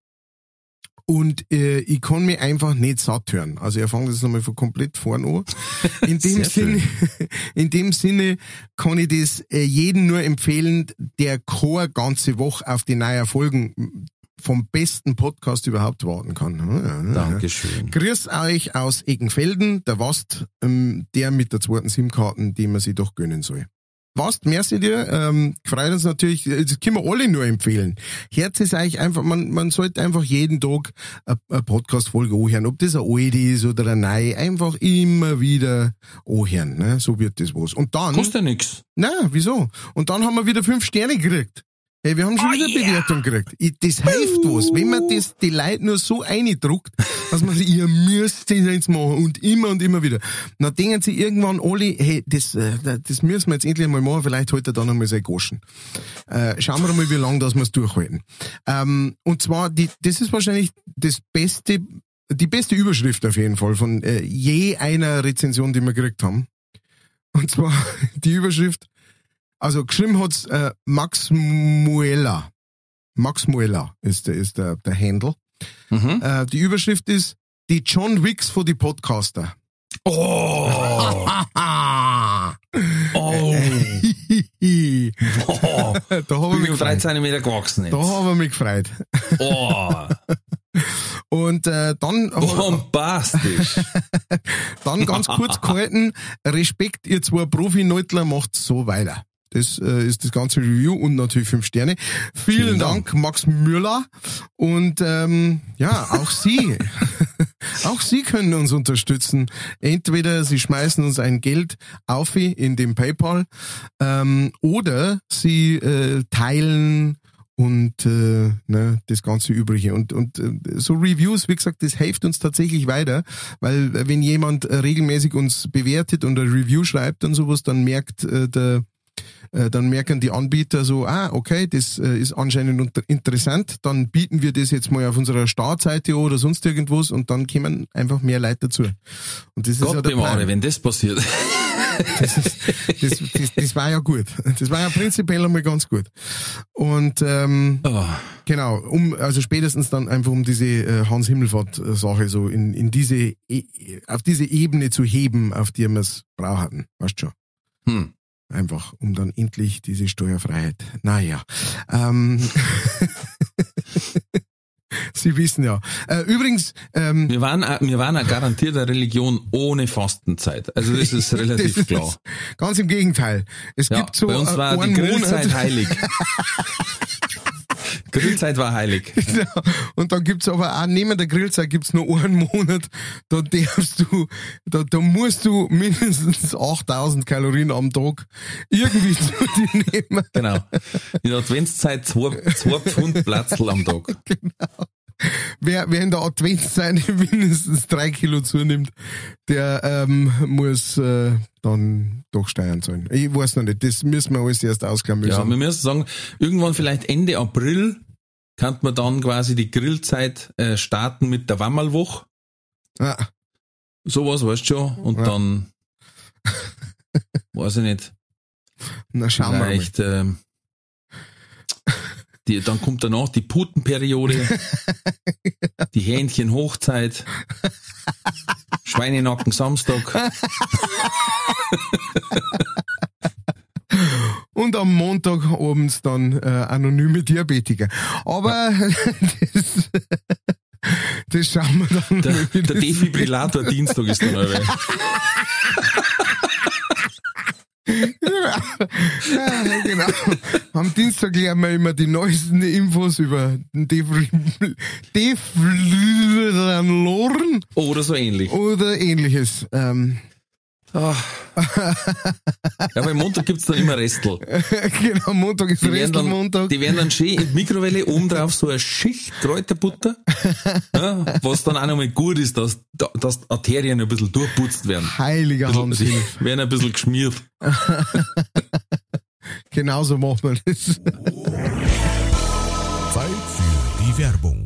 und äh, ich kann mich einfach nicht satt hören. Also ich fange das nochmal von komplett vorn an. In dem, Sinne, in dem Sinne kann ich das äh, jedem nur empfehlen, der keine ganze Woche auf die neuen Folgen vom besten Podcast überhaupt warten kann. Ja. Dankeschön. Grüß euch aus Eggenfelden, der Wast, ähm, der mit der zweiten SIM-Karten, die man sich doch gönnen soll. Wast, merci dir, ähm, freut uns natürlich, das können wir alle nur empfehlen. Herz ist eigentlich einfach, man, man sollte einfach jeden Tag eine, Podcast-Folge anhören, ob das eine alte ist oder eine neue, einfach immer wieder anhören, ne? so wird das was. Und dann, Kostet ja nix. na, wieso? Und dann haben wir wieder fünf Sterne gekriegt. Hey, wir haben schon wieder Bewertung gekriegt. Ich, das hilft was. Wenn man das, die Leute nur so eindruckt, dass man sich, ihr müsst das jetzt machen und immer und immer wieder. Dann denken sie irgendwann alle, hey, das, äh, das müssen wir jetzt endlich mal machen, vielleicht heute dann einmal sein Goschen. Äh, schauen wir mal, wie lange das wir es durchhalten. Ähm, und zwar, die, das ist wahrscheinlich das beste, die beste Überschrift auf jeden Fall von äh, je einer Rezension, die wir gekriegt haben. Und zwar die Überschrift, also geschrieben hat's äh, Max Muella. Max Muella ist der, ist der, der Handle. Mhm. Äh, die Überschrift ist die John Wicks für die Podcaster. Oh. oh. oh. da haben wir Bin mich gefreut. Zentimeter gewachsen jetzt. Da haben wir mich gefreut. Oh. Und äh, dann, Bombastisch. dann ganz kurz gehalten, Respekt, ihr zwei Profi-Neutler macht so weiter. Das äh, ist das ganze Review und natürlich fünf Sterne. Vielen, Vielen Dank, Max Müller. Und ähm, ja, auch Sie, auch Sie können uns unterstützen. Entweder Sie schmeißen uns ein Geld auf in dem PayPal ähm, oder Sie äh, teilen und äh, ne, das ganze Übrige. Und, und äh, so Reviews, wie gesagt, das hilft uns tatsächlich weiter, weil äh, wenn jemand äh, regelmäßig uns bewertet und ein Review schreibt und sowas, dann merkt äh, der dann merken die Anbieter so, ah, okay, das äh, ist anscheinend interessant, dann bieten wir das jetzt mal auf unserer Startseite oder sonst irgendwas und dann kommen einfach mehr Leute dazu. Und das ist ja Gott der Plan. wenn das passiert. Das, ist, das, das, das war ja gut. Das war ja prinzipiell einmal ganz gut. Und ähm, Oh, Genau, um also spätestens dann einfach um diese äh, Hans Himmelfahrt äh, Sache so in in diese e auf diese Ebene zu heben, auf die wir es brauchen, weißt schon. hm. Einfach, um dann endlich diese Steuerfreiheit. Naja. Ähm, Sie wissen ja. Äh, übrigens, ähm, Wir waren, auch- wir waren eine garantierte Religion ohne Fastenzeit. Also das ist relativ das ist klar. ganz im Gegenteil. Es Ja, gibt so bei uns äh, war die Grillzeit Monat, heilig. Grillzeit war heilig. Genau. Und dann gibt's aber auch neben der Grillzeit gibt's noch einen Monat, da darfst du, da, da musst du mindestens 8000 Kalorien am Tag irgendwie zu dir nehmen. Genau. In der Adventszeit zwei, zwei Pfund Platzl am Tag. Wer, wer in der Adventszeit mindestens drei Kilo zunimmt, der ähm, muss äh, dann doch Steuern zahlen. Ich weiß noch nicht, das müssen wir alles erst ausklammern. Ja, wir müssen sagen, irgendwann vielleicht Ende April kann man dann quasi die Grillzeit äh, starten mit der Wammerlwoche. ah, Sowas, weißt du schon. Und Ja. dann, weiß ich nicht, na schauen wir mal. vielleicht, ähm, die, dann kommt danach die Putenperiode, die Hähnchen Hochzeit, Schweinenacken Samstag. Und am Montag abends dann äh, anonyme Diabetiker. Aber das, das schauen wir dann. Der, der Defibrillator Dienstag ist dann aber. Ja, genau. Am Dienstag lernen wir immer die neuesten Infos über den Defibrilloren Oder so ähnlich. oder ähnliches. Ähm, Ah. Ja, weil Montag gibt's dann immer Restel. genau, Montag ist Restelmontag. die werden dann schön in die Mikrowelle oben drauf so eine Schicht Kräuterbutter, ja, was dann auch nochmal gut ist, dass, dass die Arterien ein bisschen durchputzt werden. Heiliger Hans. Werden ein bisschen geschmiert. Genauso macht man das. Zeit für die Werbung.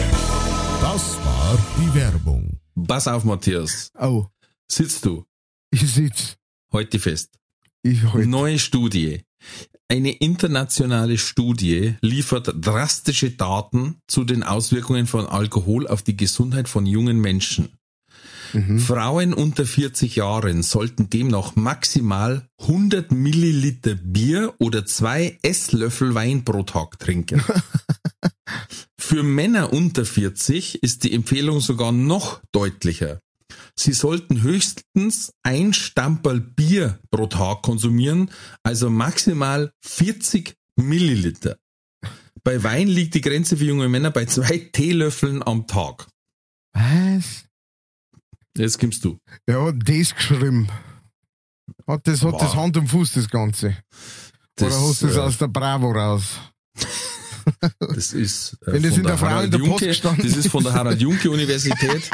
Das war die Werbung. Pass auf, Matthias. Oh, Sitzt du ich sitz. heute fest. Ich halt. Neue Studie. Eine internationale Studie liefert drastische Daten zu den Auswirkungen von Alkohol auf die Gesundheit von jungen Menschen. Frauen unter 40 Jahren sollten demnach maximal 100 Milliliter Bier oder zwei Esslöffel Wein pro Tag trinken. Für Männer unter 40 ist die Empfehlung sogar noch deutlicher. Sie sollten höchstens ein Stamperl Bier pro Tag konsumieren, also maximal 40 Milliliter. Bei Wein liegt die Grenze für junge Männer bei zwei Teelöffeln am Tag. Was? Jetzt kommst du. Ja, das geschrieben. Hat das, hat Wow. das Hand und Fuß, das Ganze. Das, Oder hast du das äh, aus der Bravo raus? Das ist äh, Wenn das von in der in Harald der Post Junke, gestanden das ist von der Harald Junke Universität.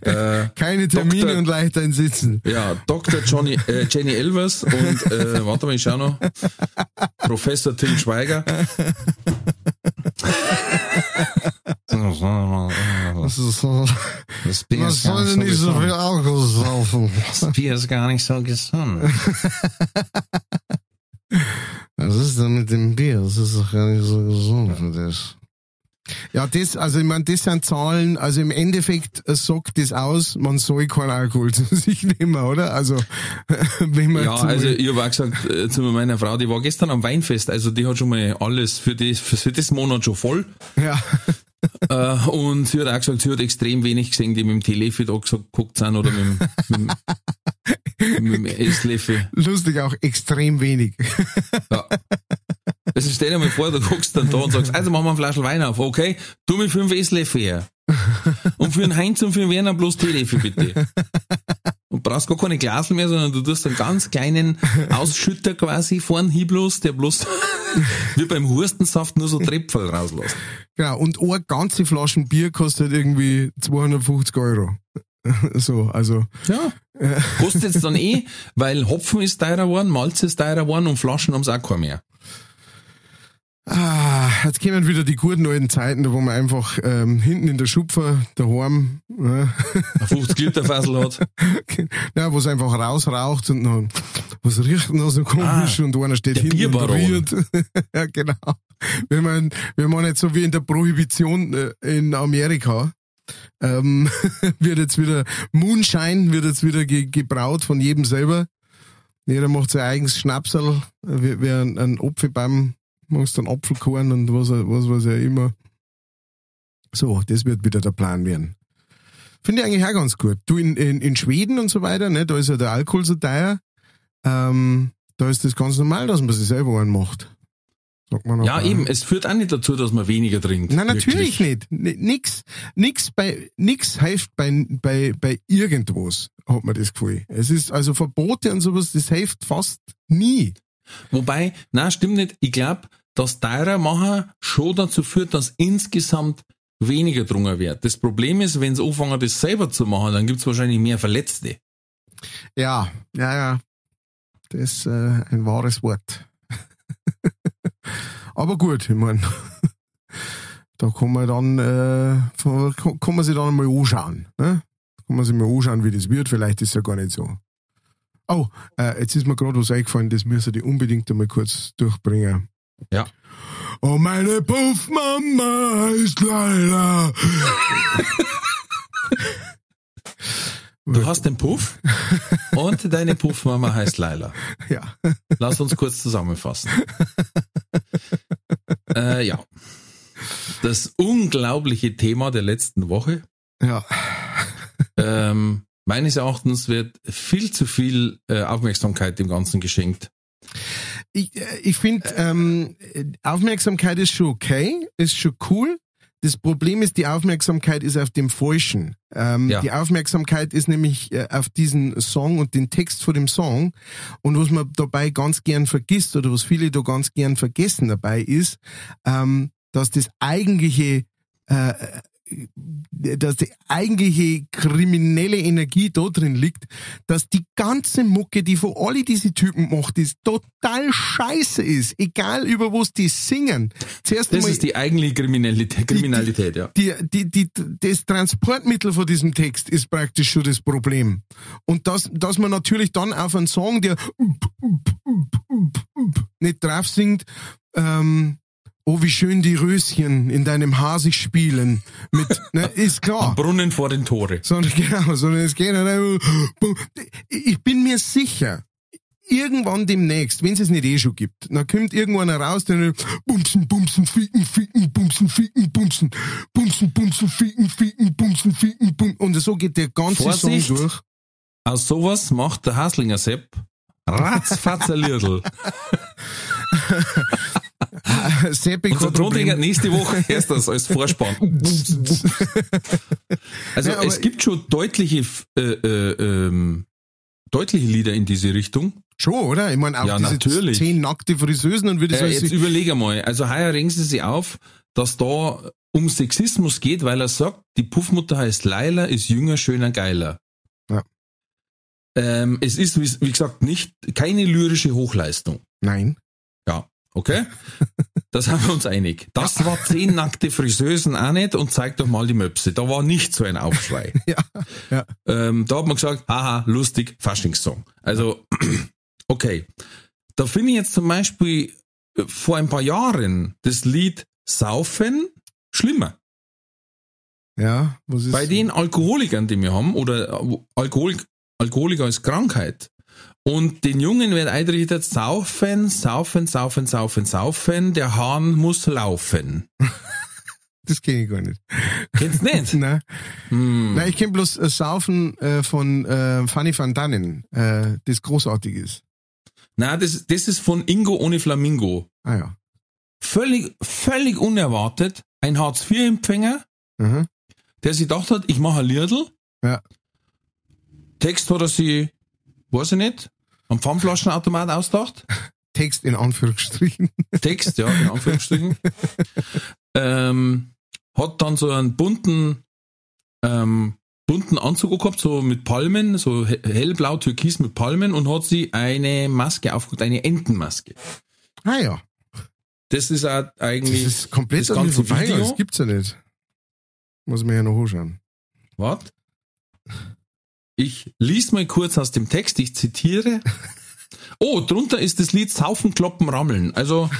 äh, Keine Termine Doktor- und leicht Sitzen. Ja, Dr. Johnny, äh, Jenny Elvers und, äh, warte mal, ich schau noch, Professor Tim Schweiger. Das ist so, Das Bier ist gar soll nicht nicht so viel Alkohol saufen. Das Bier ist gar nicht so gesund. Was ist denn mit dem Bier? Das ist doch gar nicht so gesund für das. Ja, das, also ich meine, das sind Zahlen, also im Endeffekt sagt das aus, man soll keinen Alkohol zu sich nehmen, oder? Also, wenn man Ja, also ich habe auch gesagt äh, zu meiner Frau, die war gestern am Weinfest, also die hat schon mal alles für das, für, für das Monat schon voll. ja, Äh, und sie hat auch gesagt, sie hat extrem wenig gesehen, die mit dem Telefi da gesagt, geguckt sind oder mit, dem- mit, dem- mit dem Esslöffel. Lustig auch extrem wenig. Ja. Also stell dir mal vor, du guckst dann da und sagst, also machen wir eine Flasche Wein auf, okay? Tu mir fünf Esslöffel her. Und für den Heinz und für den Werner bloß Teelöffel bitte. Und brauchst gar keine Glasel mehr, sondern du tust einen ganz kleinen Ausschütter quasi vorn hin bloß, der bloß wie beim Hurstensaft nur so Tröpfel rauslässt. Genau, und eine ganze Flaschen Bier kostet irgendwie 250 Euro. So, also, Ja. Kostet jetzt dann eh, weil Hopfen ist teurer geworden, Malz ist teurer geworden und Flaschen haben's auch keine mehr. ah, jetzt kommen wieder die guten alten Zeiten, da wo man einfach ähm, hinten in der Schupfer daheim, äh, Ein 50 Liter Fassel hat. ja, wo es einfach rausraucht und dann, was riecht denn da so komisch Ah, und einer steht hinten und Bierbaron. rührt. ja, genau. Wenn man, wenn man nicht so wie in der Prohibition äh, in Amerika, ähm, wird jetzt wieder Moonshine, wird jetzt wieder ge gebraut von jedem selber. Jeder macht sein eigenes Schnapsel, wie, wie ein, ein Apfelbaum, machst dann Apfelkorn und was, was weiß ich immer. So, das wird wieder der Plan werden. Finde ich eigentlich auch ganz gut. Du, in, in, in Schweden und so weiter, ne, da ist ja der Alkohol so teuer. Ähm, da ist das ganz normal, dass man sich selber einen macht. Sagt man Ja, eben, es führt auch nicht dazu, dass man weniger trinkt. Nein, natürlich Wirklich. nicht. Nix, nix bei, nix hilft bei, bei, bei irgendwas, hat man das Gefühl. Es ist also Verbote und sowas, das hilft fast nie. Wobei, na stimmt nicht. Ich glaube, dass teurer machen schon dazu führt, dass insgesamt weniger drungen wird. Das Problem ist, wenn sie anfangen, das selber zu machen, dann gibt's wahrscheinlich mehr Verletzte. Ja, ja, ja. Das ist äh, ein wahres Wort. Aber gut, ich meine, da kann man dann, äh, kann man sich dann mal anschauen. Ne? Kann man sich mal anschauen, wie das wird. Vielleicht ist es ja gar nicht so. Oh, äh, jetzt ist mir gerade was eingefallen, das müssen die unbedingt einmal kurz durchbringen. Ja. Oh, meine Puffmama ist Leila. Du hast den Puff und deine Puffmama heißt Laila. Ja. Lass uns kurz zusammenfassen. Äh, ja. Das unglaubliche Thema der letzten Woche. Ja. Ähm, meines Erachtens wird viel zu viel äh, Aufmerksamkeit dem Ganzen geschenkt. Ich, äh, ich finde, ähm, Aufmerksamkeit ist schon okay, ist schon cool. Das Problem ist, die Aufmerksamkeit ist auf dem Falschen. Ähm, Ja. Die Aufmerksamkeit ist nämlich äh, auf diesen Song und den Text von dem Song. Und was man dabei ganz gern vergisst oder was viele da ganz gern vergessen dabei ist, ähm, dass das eigentliche äh, dass die eigentliche kriminelle Energie da drin liegt, dass die ganze Mucke, die von alle diese Typen macht, ist total scheiße ist. Egal über was die singen. Zuerst Das einmal ist die eigentliche Kriminalität, Kriminalität ja. die, die, die, das Transportmittel von diesem Text ist praktisch schon das Problem. Und dass, dass man natürlich dann auf einen Song, der nicht drauf singt, ähm, oh, wie schön die Röschen in deinem Haar sich spielen, mit, ne, ist klar. Brunnen vor den Tore. Sondern genau, sondern es geht halt ich bin mir sicher, irgendwann demnächst, wenn es es nicht eh schon gibt, dann kommt irgendwann raus, der bumsen, bumsen, ficken, ficken, bumsen, ficken, bumsen, bumsen, bumsen, ficken, ficken, bumsen, ficken, bum und so geht der ganze Vorsicht. Song durch. Aus sowas macht der Haslinger Sepp ratzfatz ein Liedl. Seppi Unser Problem. nächste Woche erst das als Vorspann. Also Ja, es gibt schon deutliche, äh, äh, ähm, deutliche Lieder in diese Richtung. Schon, oder? Ich meine, auch Ja, diese natürlich. zehn nackte Friseusen und das Äh, jetzt überlege mal, also heuer regen sie sich auf, dass da um Sexismus geht, weil er sagt, die Puffmutter heißt Leila, ist jünger, schöner, geiler. Ja. Ähm, es ist, wie, wie gesagt, nicht keine lyrische Hochleistung. Nein. Ja, okay? Das haben wir uns einig. Das war zehn nackte Friseusen auch nicht und zeig doch mal die Möpse. Da war nicht so ein Aufschrei. Ja, ja. Ähm, da hat man gesagt, haha, lustig, Faschingssong. Also, okay. Da finde ich jetzt zum Beispiel äh, vor ein paar Jahren das Lied Saufen schlimmer. Ja, was ist Bei den Alkoholikern, die wir haben, oder äh, Alkohol, Alkoholiker als Krankheit, und den Jungen wird eingerichtet, saufen, saufen, saufen, saufen, saufen, der Hahn muss laufen. Das kenne ich gar nicht. Kennst nicht? Nein, Hm. Nein ich kenne bloß äh, Saufen äh, von äh, Fanny van Dannen, äh, das großartig ist. Nein, das, das ist von Ingo ohne Flamingo. Ah ja. Völlig, völlig unerwartet. Ein Hartz-IV-Empfänger, Mhm. der sich gedacht hat, ich mache ein Liedl. Ja. Text hat er sich, weiß ich nicht, am Pfandflaschenautomat ausgedacht. Text in Anführungsstrichen. Text, ja, in Anführungsstrichen. ähm, hat dann so einen bunten, ähm, bunten Anzug gehabt, so mit Palmen, so he- hellblau türkis mit Palmen und hat sie eine Maske aufgeholt, eine Entenmaske. Ah ja. Das ist auch Das eigentlich, ist komplett das ganze vorbeigegangen. Video? Das gibt's ja nicht. Muss man ja noch anschauen. Wart. Ich lies mal kurz aus dem Text, ich zitiere. Oh, drunter ist das Lied Saufen, Kloppen, Rammeln. Also.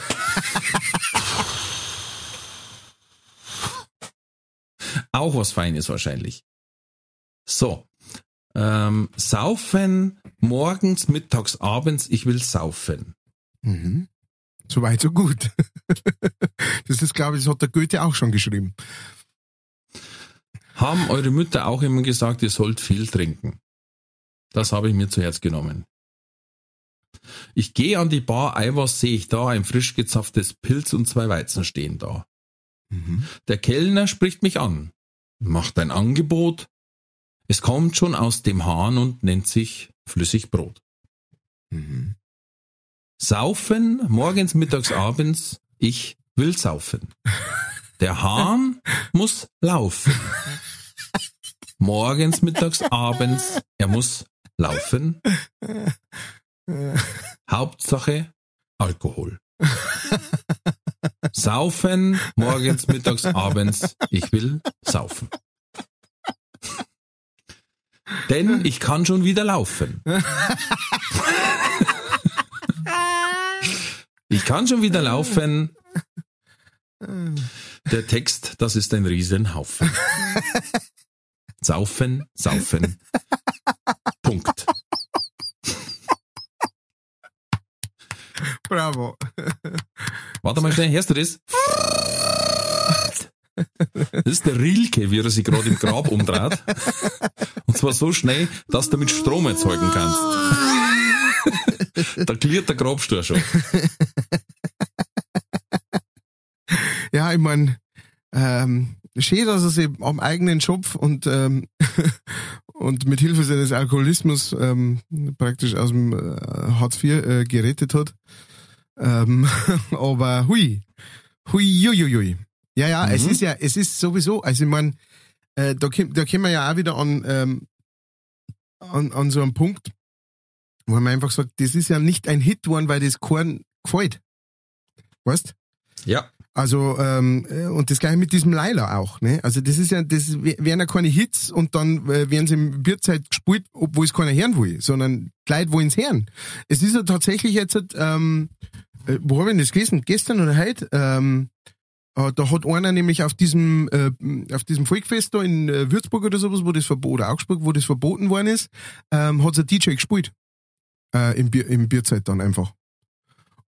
Auch was Feines wahrscheinlich. So. Ähm, saufen, morgens, mittags, abends, ich will saufen. Mhm. So weit, so gut. das ist, glaube ich, das hat der Goethe auch schon geschrieben. Haben eure Mütter auch immer gesagt, ihr sollt viel trinken? Das habe ich mir zu Herz genommen. Ich gehe an die Bar, ei, was sehe ich da? Ein frisch gezapftes Pilz und zwei Weizen stehen da. Der Kellner spricht mich an, macht ein Angebot. Es kommt schon aus dem Hahn und nennt sich Flüssigbrot. Mhm. Saufen, morgens, mittags, abends, ich will saufen. Der Hahn muss laufen. Morgens, mittags, abends, er muss laufen. Hauptsache Alkohol. Saufen, morgens, mittags, abends, ich will saufen. Denn ich kann schon wieder laufen. Ich kann schon wieder laufen. Der Text, das ist ein Riesenhaufen. Saufen, saufen. Punkt. Bravo. Warte mal schnell, hörst du das? Das ist der Rilke, wie er sich gerade im Grab umdreht. Und zwar so schnell, dass du damit Strom erzeugen kannst. Da klirrt der Grabstor schon. Ja, ich mein, ähm, schön, dass er sich am eigenen Schopf und, ähm, und mit Hilfe seines Alkoholismus ähm, praktisch aus dem äh, Hartz IV äh, gerettet hat. Ähm, aber hui, hui, hui, hui, hui. Ja, ja, es Mhm. ist ja, es ist sowieso, also ich mein, äh, da, da kommen wir ja auch wieder an, ähm, an, an so einen Punkt, wo man einfach sagt, das ist ja nicht ein Hit geworden, weil das keinen gefällt. Weißt? Ja. Also, ähm, äh, und das gleiche mit diesem Laila auch, ne? Also, das ist ja, das w- wären ja keine Hits und dann äh, werden sie im Bierzeit gespielt, obwohl es keiner hören will, sondern Leute wollen es hören. Es ist ja tatsächlich jetzt, ähm, äh, wo habe ich denn das gelesen? Gestern oder heute? Ähm, äh, da hat einer nämlich auf diesem, äh, auf diesem Volkfest da in äh, Würzburg oder sowas, wo das verboten, oder Augsburg, wo das verboten worden ist, ähm, hat ein DJ gespielt. Äh, im, Bier, im Bierzeit dann einfach.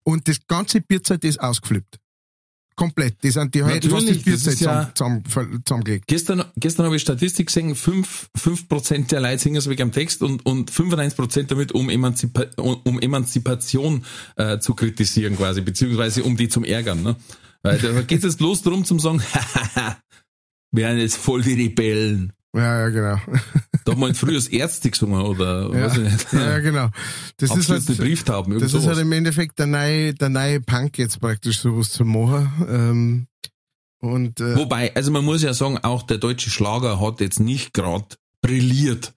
Und das ganze Bierzeit ist ausgeflippt. Komplett. Die sind die heute fast das Bierzeit ja- zusammen, zusammen, zusammengelegt. Gestern, gestern habe ich Statistik gesehen, 5, 5% der Leute singen es wegen am Text und, und 95% damit, um, Emanzipa um Emanzipation äh, zu kritisieren quasi, beziehungsweise um die zum Ärgern. Ne? Weil da geht es los darum zum sagen, hahaha, wir sind jetzt voll die Rebellen. Ja, ja, genau. Da haben wir früher das Ärzte gesungen oder Ja, weiß ich nicht. ja, genau. Das ist halt, Brieftauben, irgend das ist sowas. halt im Endeffekt der neue, der neue Punk jetzt praktisch sowas zu machen. Ähm, und äh, Wobei, also man muss ja sagen, auch der deutsche Schlager hat jetzt nicht gerade brilliert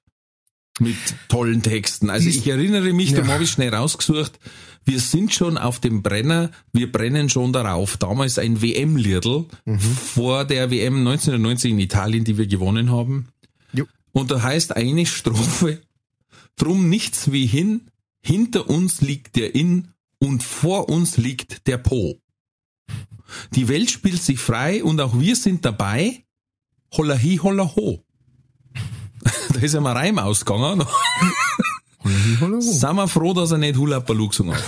mit tollen Texten. Also ich erinnere mich, da Ja. habe ich schnell rausgesucht, wir sind schon auf dem Brenner, wir brennen schon darauf. Damals ein WM-Liedl Mhm. vor der WM 1990 in Italien, die wir gewonnen haben. Und da heißt eine Strophe, drum nichts wie hin, hinter uns liegt der In und vor uns liegt der Po. Die Welt spielt sich frei und auch wir sind dabei. Holla hi, holla ho. da ist ja mal Reim ausgegangen. hallo. Sind wir froh, dass er nicht Hula gesungen hat.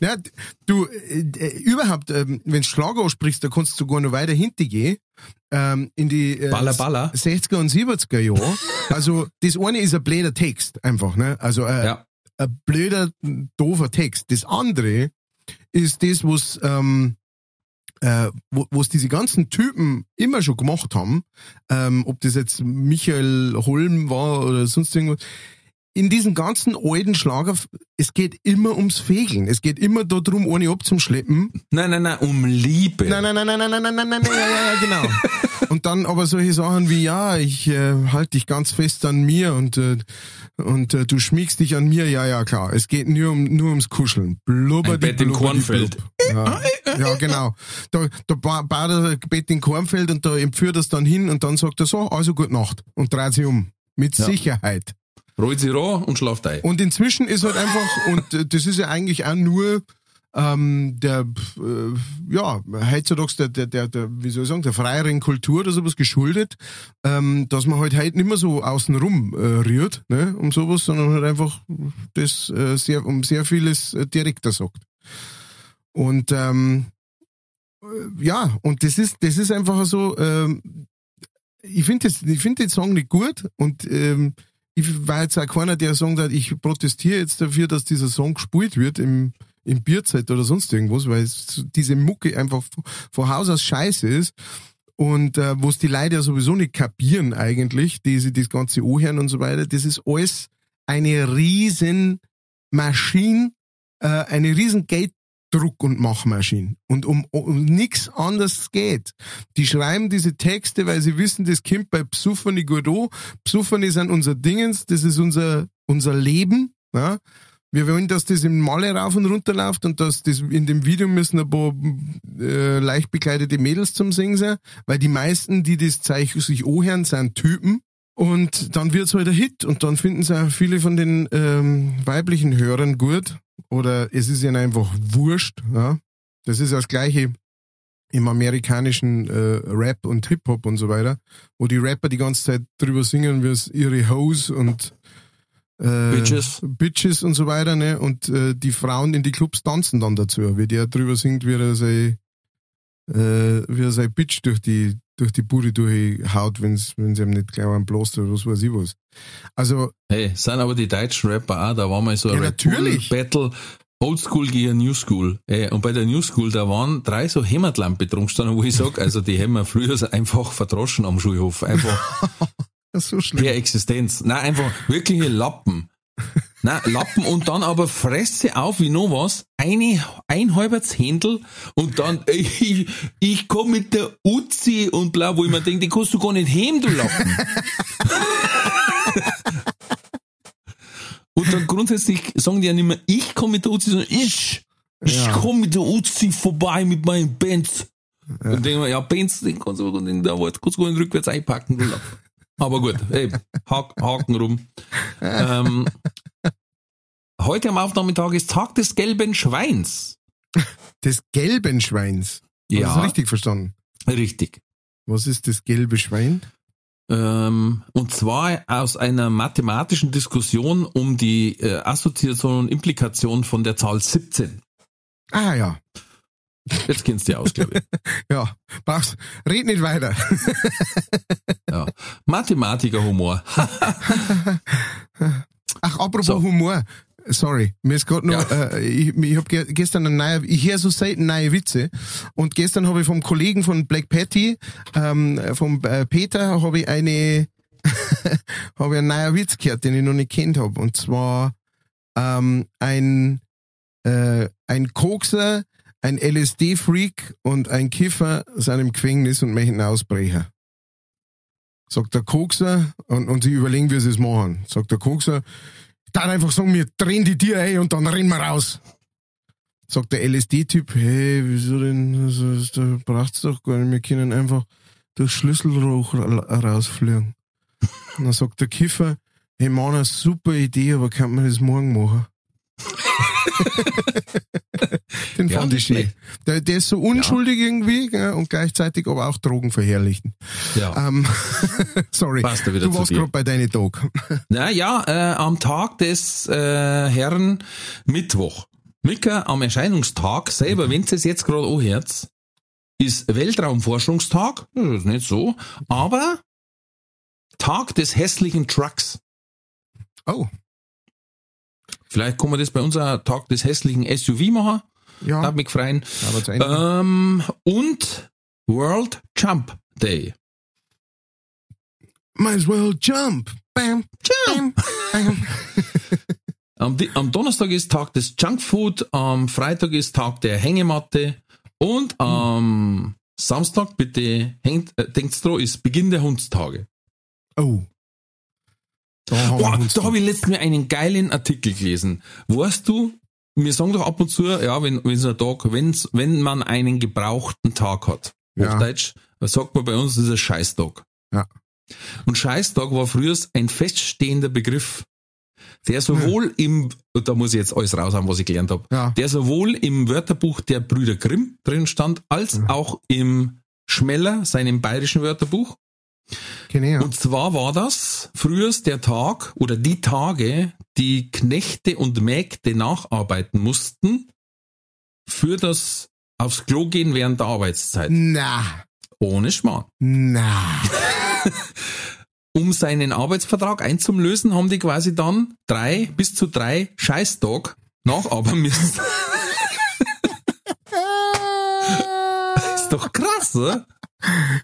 Ja, du, äh, äh, überhaupt, ähm, wenn du Schlager aussprichst, da kannst du sogar noch weiter hinten gehen. Ähm, in die äh, Baller, baller. 60er und 70er Jahre. also, das eine ist ein blöder Text, einfach, ne? Also, äh, Ja. ein blöder, doofer Text. Das andere ist das, was, ähm, äh, wo was diese ganzen Typen immer schon gemacht haben, ähm, ob das jetzt Michael Holm war oder sonst irgendwas. In diesen ganzen alten Schlager, es geht immer ums Fegeln. Es geht immer darum, ohne abzuschleppen. Nein, nein, nein, um Liebe. Nein, nein, nein, nein, nein, nein, nein, nein, nein, ja, ja, ja, genau. Und dann aber solche Sachen wie, ja, ich äh, halte dich ganz fest an mir und, äh, und äh, du schmiegst dich an mir, ja, ja, klar. Es geht nur, um, nur ums Kuscheln. Blubber Ein Bett im Kornfeld. Ja, ja, genau. Da, da ba- baut er Bett in Kornfeld und da empführt er es dann hin und dann sagt er so, also gut Nacht und dreht sich um. Mit Ja. Sicherheit. Rollt sie ran und schlaft ein. Und inzwischen ist halt einfach, und das ist ja eigentlich auch nur ähm, der, äh, ja, heutzutage der, der, der, der, wie soll ich sagen, der freieren Kultur oder sowas geschuldet, ähm, dass man halt heute nicht mehr so außenrum äh, rührt, ne, um sowas, sondern halt einfach das äh, sehr, um sehr vieles äh, direkter sagt. Und ähm, äh, ja, und das ist, das ist einfach so, ähm, ich finde das, ich finde den Song nicht gut und ähm, ich war jetzt auch keiner, der sagen hat, ich protestiere jetzt dafür, dass dieser Song gespielt wird im, im Bierzeit oder sonst irgendwas, weil es, diese Mucke einfach von Haus aus scheiße ist. Und äh, was die Leute ja sowieso nicht kapieren eigentlich, die sie das ganze anhören und so weiter, das ist alles eine riesen Maschine, äh, eine riesen Gelddruck- und Machmaschine. Und um, um nichts anderes geht. Die schreiben diese Texte, weil sie wissen, das kommt bei Psuffani gut an. Sind unser Dingens, das ist unser, unser Leben. Ja? Wir wollen, dass das im Malle rauf und runter läuft und dass das in dem Video müssen ein paar äh, leicht bekleidete Mädels zum Singen sein, weil die meisten, die das Zeichen sich anhören, sind Typen. Und dann wird's halt ein Hit und dann finden es auch viele von den ähm, weiblichen Hörern gut. Oder es ist ihnen einfach wurscht. Ja? Das ist das Gleiche im amerikanischen äh, Rap und Hip-Hop und so weiter, wo die Rapper die ganze Zeit drüber singen, wie es ihre Hoes und äh, Bitches. Bitches und so weiter, ne? Und äh, die Frauen in die Clubs tanzen dann dazu, wie der drüber singt, wie er sei, äh, wie er sein Bitch durch die durch die Bude durchhaut, wenn sie ihm nicht gleich einen bloßt oder was weiß ich was. Also Hey, sind aber die deutschen Rapper auch, da war mal so ein Ja, natürlich. Battle, Oldschool gegen New School. Ey, und bei der New School, da waren drei so Hämmertlampe drum gestanden, wo ich sag, also die haben wir früher einfach verdroschen am Schulhof. Einfach so schlimm. per Existenz. Nein, einfach wirkliche Lappen. Nein, Lappen und dann aber Fresse auf wie noch was, eine, ein halber Zehntel und dann, ich, ich komm mit der Uzi und bla, wo ich mir denke, die kannst du gar nicht heben, du Lappen. und dann grundsätzlich sagen die ja nicht mehr, ich komm mit der Uzi, sondern ich. Ich Ja. komm mit der Uzi vorbei mit meinen Benz. Und denke mir, ja, Benz, den kannst du aber in der Wort, kannst du gar nicht rückwärts einpacken, du Lappen. Aber gut, ey, Hak, Haken rum. Ähm, heute am Aufnahmetag ist Tag des gelben Schweins. Des gelben Schweins. Ja. das richtig verstanden? Richtig. Was ist das gelbe Schwein? Ähm, und zwar aus einer mathematischen Diskussion um die äh, Assoziation und Implikation von der Zahl 17. Ah ja. Jetzt kennst du die aus, glaube ich. Ja. Brauchst, red nicht weiter. Ja. Mathematiker-Humor. Ach, apropos So. Humor. Sorry, mir ist gerade noch, Ja. äh, ich, ich habe ge gestern ein neuer, ich höre so selten neue Witze und gestern habe ich vom Kollegen von Black Patty, ähm, vom äh, Peter, habe ich eine, habe ich einen neuen Witz gehört, den ich noch nicht kennt habe und zwar ähm, ein äh, ein Kokser, ein LSD-Freak und ein Kiffer sind im Gefängnis und möchten ausbrechen. Sagt der Kokser, und, und sie überlegen, wie sie es machen. Sagt der Kokser, dann einfach sagen, wir drehen die Tür ein und dann rennen wir raus. Sagt der LSD-Typ, hey, wieso denn? Also, da braucht's doch gar nicht. Wir können einfach durch Schlüsselroch ra- rausfliegen. Und dann sagt der Kiffer, hey Mann, eine super Idee, aber kann man das morgen machen? Den Ja, fand ich schlecht. Der, der ist so unschuldig irgendwie gell, und gleichzeitig aber auch Drogen verherrlichen. Ja. Ähm, sorry, Passt er wieder du warst gerade bei deinen Tag. Na ja, äh, am Tag des äh, Herrn Mittwoch. Mika, am Erscheinungstag selber, wenn ihr es jetzt gerade anhört, ist Weltraumforschungstag, das ist nicht so, aber Tag des hässlichen Trucks. Oh, Vielleicht kann man das bei unser Tag des hässlichen SUV machen. Ja. Hat mich freuen. Ähm, und World Jump Day. Might as well jump. Bam, jump. Bam. Am, Di- am Donnerstag ist Tag des Junkfood, am Freitag ist Tag der Hängematte und am Samstag, bitte hängt, äh, denkt's dran, ist Beginn der Hundstage. Oh. Da Boah, da habe ich letztens einen geilen Artikel gelesen. Weißt du, wir sagen doch ab und zu, ja, wenn, wenn so ein Tag, wenn's, wenn man einen gebrauchten Tag hat, Ja. Hochdeutsch, sagt man bei uns, das ist ein Scheißtag. Ja. Und Scheißtag war früher ein feststehender Begriff, der sowohl im, und da muss ich jetzt alles raushauen, was ich gelernt habe, Ja. der sowohl im Wörterbuch der Brüder Grimm drin stand, als Mhm. auch im Schmeller, seinem bayerischen Wörterbuch. Ja. Und zwar war das früher der Tag oder die Tage, die Knechte und Mägde nacharbeiten mussten für das aufs Klo gehen während der Arbeitszeit. Na, Ohne Schmarrn. na. Um seinen Arbeitsvertrag einzulösen, haben die quasi dann drei bis zu drei Scheißtag nacharbeiten müssen. ist krass, oder?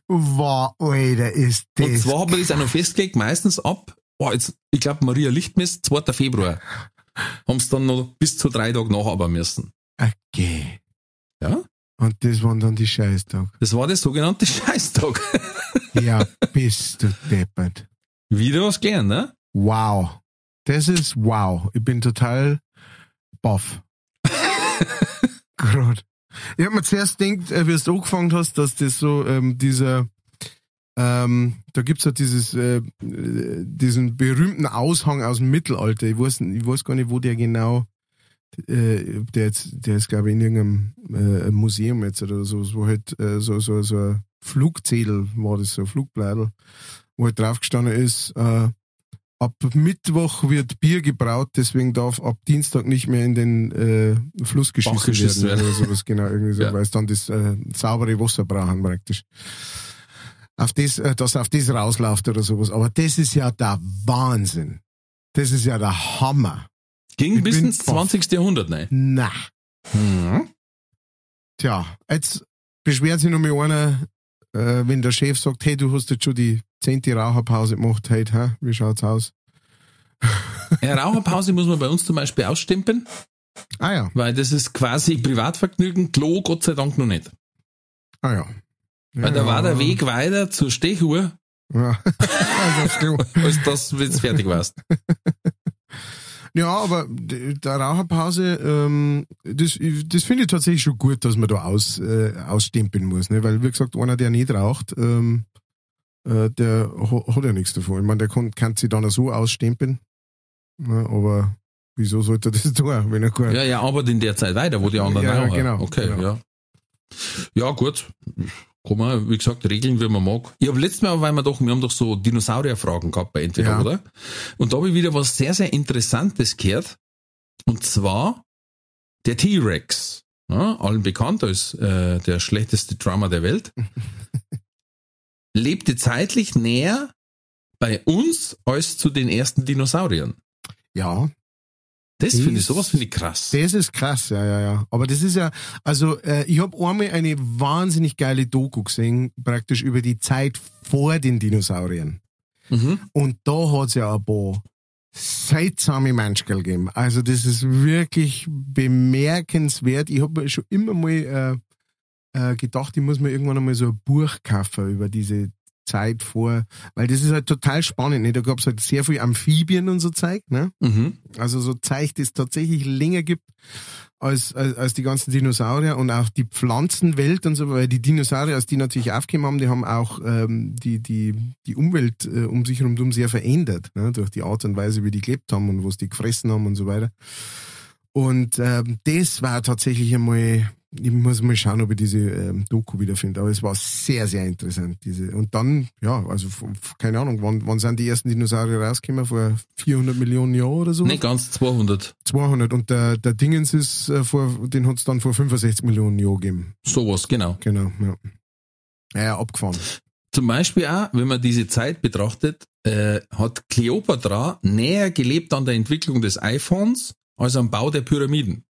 Wow, Alter, ist das. Und zwar haben wir das auch noch festgelegt, meistens ab, oh, jetzt, ich glaube Maria Lichtmess, 2. Februar, haben es dann noch bis zu drei Tage nacharbeiten müssen. Okay. Ja? Und das waren dann die Scheißtag. Das war der sogenannte Scheißtag. Ja, bist du deppert. Wieder was gelernt, ne? Wow. Das ist wow. Ich bin total baff. Gerade. Ich hab mir zuerst gedacht, äh, wie du angefangen hast, dass das so ähm, dieser ähm, da gibt's ja dieses äh, äh, diesen berühmten Aushang aus dem Mittelalter. Ich weiß, ich weiß gar nicht, wo der genau äh, der jetzt, der ist glaube ich in irgendeinem äh, Museum jetzt oder so, wo halt äh, so so so ein Flugzettel war das so ein Flugbladel, wo halt drauf gestanden ist, äh, ab Mittwoch wird Bier gebraut, deswegen darf ab Dienstag nicht mehr in den äh, Fluss geschissen, geschissen werden, werden. oder sowas, genau, irgendwie so, Ja. weil es dann das äh, saubere Wasser brauchen praktisch. Auf das, äh, dass auf das rausläuft oder sowas. Aber das ist ja der Wahnsinn. Das ist ja der Hammer. Ging Ich bis ins baff. 20. Jahrhundert, ne? Na. Mhm. Tja, jetzt beschwert sich noch mal einer, äh, wenn der Chef sagt, hey, du hast jetzt schon die zehnte Raucherpause gemacht, hey, hä? wie schaut's aus? Eine Raucherpause muss man bei uns zum Beispiel ausstempeln, Ah ja, weil das ist quasi Privatvergnügen, Klo Gott sei Dank noch nicht. ah ja. Weil da war der Weg weiter zur Stechuhr, Ja. also, als das, wenn du fertig warst. ja, aber der Raucherpause, ähm, das, das finde ich tatsächlich schon gut, dass man da aus, äh, ausstempeln muss. Ne? Weil, wie gesagt, einer, der nicht raucht, ähm, äh, der ha- hat ja nichts davon. Ich meine, der kann, kann sich dann auch so ausstempeln. Ne? Aber wieso sollte er das tun, wenn er gut Ja, ja, aber in der Zeit weiter, wo die anderen Ja, rauchen. genau, Okay, genau. ja. Ja, gut. Kann man, wie gesagt, regeln, wie man mag. Ich habe letztes Mal, weil wir doch, wir haben doch so Dinosaurierfragen gehabt bei Entweder, Ja. oder? Und da habe ich wieder was sehr, sehr Interessantes gehört. Und zwar der T-Rex. Ja, allen bekannt als äh, der schlechteste Drummer der Welt. lebte zeitlich näher bei uns als zu den ersten Dinosauriern. ja, Das finde ich, Das- sowas finde ich krass. Das ist krass, ja, ja, ja. Aber das ist ja, also äh, ich habe einmal eine wahnsinnig geile Doku gesehen, praktisch über die Zeit vor den Dinosauriern. Mhm. Und da hat's ja ein paar seltsame Menschen gegeben. Also das ist wirklich bemerkenswert. Ich habe schon immer mal äh, äh, gedacht, ich muss mir irgendwann einmal so ein Buch kaufen über diese Zeit vor, weil das ist halt total spannend. Ne? Da gab's halt sehr viel Amphibien und so Zeug, ne? Mhm. Also so Zeug, das tatsächlich länger gibt als, als, als die ganzen Dinosaurier und auch die Pflanzenwelt und so, weil die Dinosaurier, als die natürlich aufgekommen haben, die haben auch ähm, die, die, die Umwelt äh, um sich herum sehr verändert, ne? durch die Art und Weise, wie die gelebt haben und was die gefressen haben und so weiter. Und ähm, das war tatsächlich einmal ich muss mal schauen, ob ich diese ähm, Doku wiederfinde. Aber es war sehr, sehr interessant. Diese. Und dann, ja, also keine Ahnung, wann, wann sind die ersten Dinosaurier rausgekommen? Vor 400 Millionen Jahren oder so? Nicht ganz 200. 200. Und der, der Dingens ist, äh, vor, den hat es dann vor 65 Millionen Jahren gegeben. Sowas, genau. Genau, ja. Ja, abgefahren. Zum Beispiel auch, wenn man diese Zeit betrachtet, äh, hat Kleopatra näher gelebt an der Entwicklung des iPhones als am Bau der Pyramiden.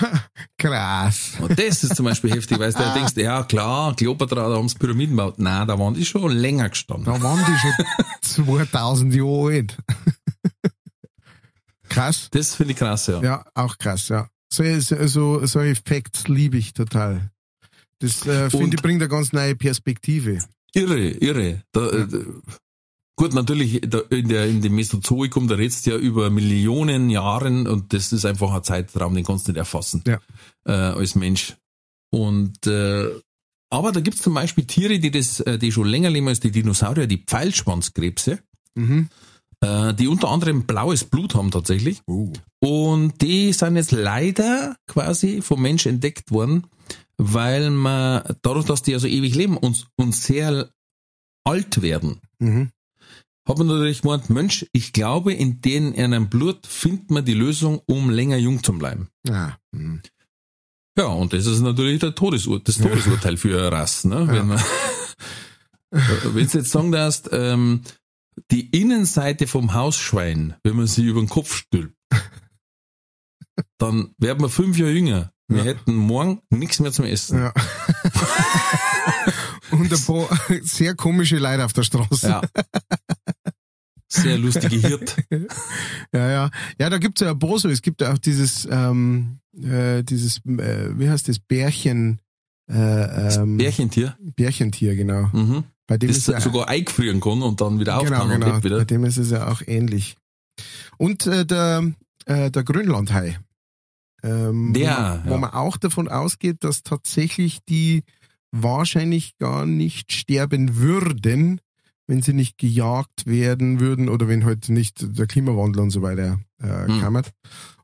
Krass. Und das ist zum Beispiel heftig, weil du dir denkst, ja klar, Kleopatra, da haben sie Pyramiden gebaut. Nein, da waren die schon länger gestanden. Da waren die schon 2000 Jahre alt. krass. Das finde ich krass, ja. Ja, auch krass, ja. So, so, so, Effekte liebe ich total. Das äh, finde ich bringt eine ganz neue Perspektive. Irre, irre. Da, äh, gut, natürlich, in, der, in dem Mesozoikum, da redst du ja über Millionen Jahren und das ist einfach ein Zeitraum, den kannst du nicht erfassen Ja. äh, als Mensch. Und äh, aber da gibt's zum Beispiel Tiere, die das, äh, die schon länger leben als die Dinosaurier, die Pfeilschwanzkrebse, Mhm. äh, die unter anderem blaues Blut haben tatsächlich. Oh. Und die sind jetzt leider quasi vom Mensch entdeckt worden, weil man dadurch, dass die ja so ewig leben und, und sehr alt werden, Mhm. Hat man natürlich gemeint, Mensch, ich glaube, in denen in einem Blut findet man die Lösung, um länger jung zu bleiben. Ah. mhm. Ja, und das ist natürlich der Todesur das Todesurteil für eine Rasse. Ne? Wenn man wenn du jetzt sagen darfst, ähm, die Innenseite vom Hausschwein, wenn man sie über den Kopf stülpt, dann werden wir fünf Jahre jünger. Wir Ja. hätten morgen nichts mehr zum Essen. Ja. Und ein paar sehr komische Leute auf der Straße. Ja. Sehr lustige Hirt. Ja, ja. Ja, da gibt's ja ein paar so. Es gibt ja auch dieses, ähm, äh, dieses, äh, wie heißt das, Bärchen, äh, ähm, Bärchentier, Bärchentier, genau. mhm. Bei dem das ist ja, sogar eingefrieren kann und dann wieder genau, auftauen und genau. lebt Bei wieder. dem ist es ja auch ähnlich. Und äh, der, äh, der Grönlandhai. Ähm, Der, wo, man, wo ja. man auch davon ausgeht, dass tatsächlich die wahrscheinlich gar nicht sterben würden, wenn sie nicht gejagt werden würden oder wenn halt nicht der Klimawandel und so weiter äh, Hm. kammert.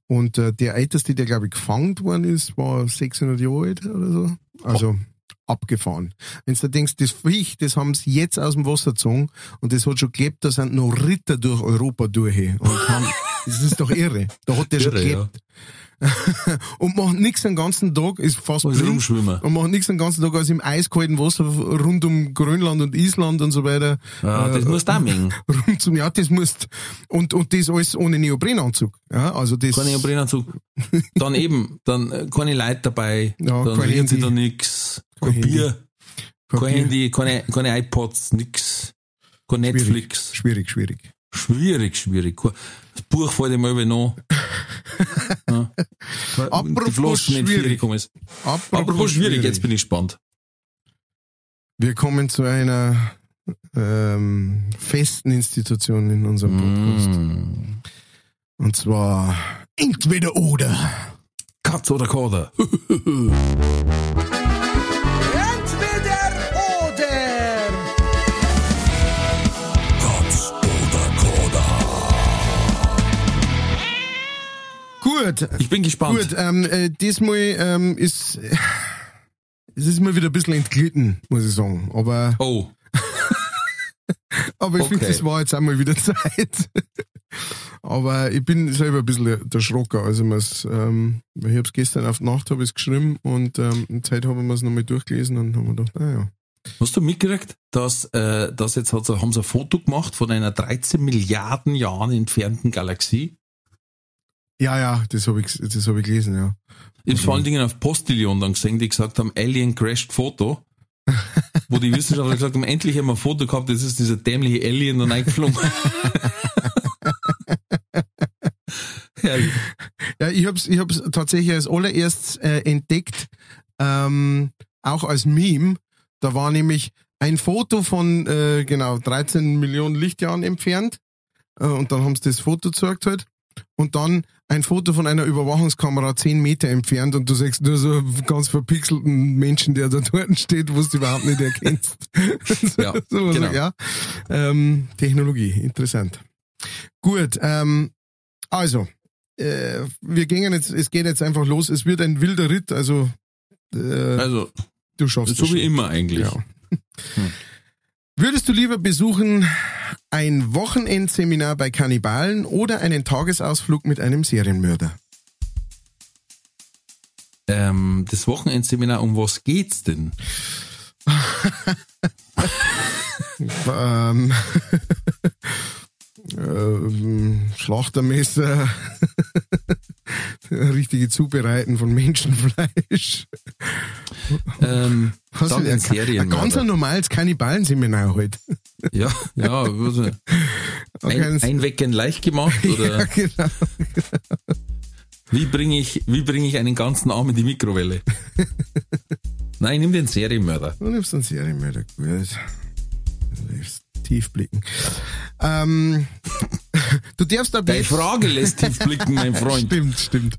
Und äh, der älteste, der glaube ich gefangen worden ist, war 600 Jahre alt oder so. Also abgefahren. Wenn du denkst, das Viech, das haben sie jetzt aus dem Wasser gezogen und das hat schon gelebt, da sind noch Ritter durch Europa durch. Und haben, das ist doch irre. Da hat der schon Irre, ja. und macht nichts den ganzen Tag, ist fast Muss blind und macht nichts den ganzen Tag als im eiskalten Wasser rund um Grönland und Island und so weiter. Ja, das äh, muss da mengen. Rund zum, ja, das musst, und, und das alles ohne Neoprenanzug. Ja, also das. Keine Neoprenanzug. Dann eben, dann äh, keine Leute dabei, Ja, dann kein reden sie da nix, Kein kein Bier, kein. Handy, keine, keine iPods, nix, kein Netflix. Schwierig, schwierig. Schwierig, schwierig. Das Buch fällt ihm immer noch. Ja. Apropos schwierig. Ist. Apropos schwierig, jetzt bin ich gespannt. Wir kommen zu einer ähm, festen Institution in unserem Podcast. Mm. Und zwar entweder oder. Katz oder Kader? Gut, Ich bin gespannt. gut. Ähm, äh, diesmal ähm, ist es ist mal wieder ein bisschen entglitten, muss ich sagen. Aber Oh, Aber ich finde, Okay. das war jetzt einmal wieder Zeit. Aber ich bin selber ein bisschen der Schrocker. Also ähm, ich habe es gestern auf die Nacht hab ich's geschrieben und ähm, in Zeit haben wir es nochmal durchgelesen und haben wir gedacht, naja. hast du mitgekriegt, dass, äh, dass jetzt hat, haben sie ein Foto gemacht von einer 13 Milliarden Jahren entfernten Galaxie? Ja, ja, das habe ich, das hab ich gelesen, ja. Ich habe vor allen Dingen auf Postillion dann gesehen, die gesagt haben, Alien crashed Foto. Wo die Wissenschaftler gesagt haben, endlich haben wir ein Foto gehabt, das ist dieser dämliche Alien dann eingeflogen. Herrlich. Ja, ich habe es ich hab's tatsächlich als allererst äh, entdeckt, ähm, auch als Meme. Da war nämlich ein Foto von äh, genau 13 Millionen Lichtjahren entfernt äh, und dann haben sie das Foto gezeigt halt und dann ein Foto von einer Überwachungskamera 10 Meter entfernt und du siehst nur so einen ganz verpixelten Menschen, der da dort steht, wo du überhaupt nicht erkennst. Ja, so, genau. so, ja. Ähm, Technologie, interessant. Gut, ähm, also, äh, wir gehen jetzt, es geht jetzt einfach los. Es wird ein wilder Ritt, also äh, Also, du schaffst so das wie schon. immer eigentlich. Ja. Würdest du lieber besuchen ein Wochenendseminar bei Kannibalen oder einen Tagesausflug mit einem Serienmörder? Ähm, das Wochenendseminar, um was geht's denn? Ähm, ähm, Schlachtermesser, richtige Zubereiten von Menschenfleisch. Ähm, Was ein ein, ein ganz ein normales Kannibalen-Seminar heute. Ja, ja, also ein, einwecken leicht gemacht Ja, oder genau. wie bringe ich, wie bringe ich einen ganzen Arm in die Mikrowelle? Nein, nimm den Serienmörder. Du nimmst einen Serienmörder. Gut. Du darfst tief blicken. Ähm, du darfst ab Deine. Frage lässt tief blicken, mein Freund. Stimmt, stimmt.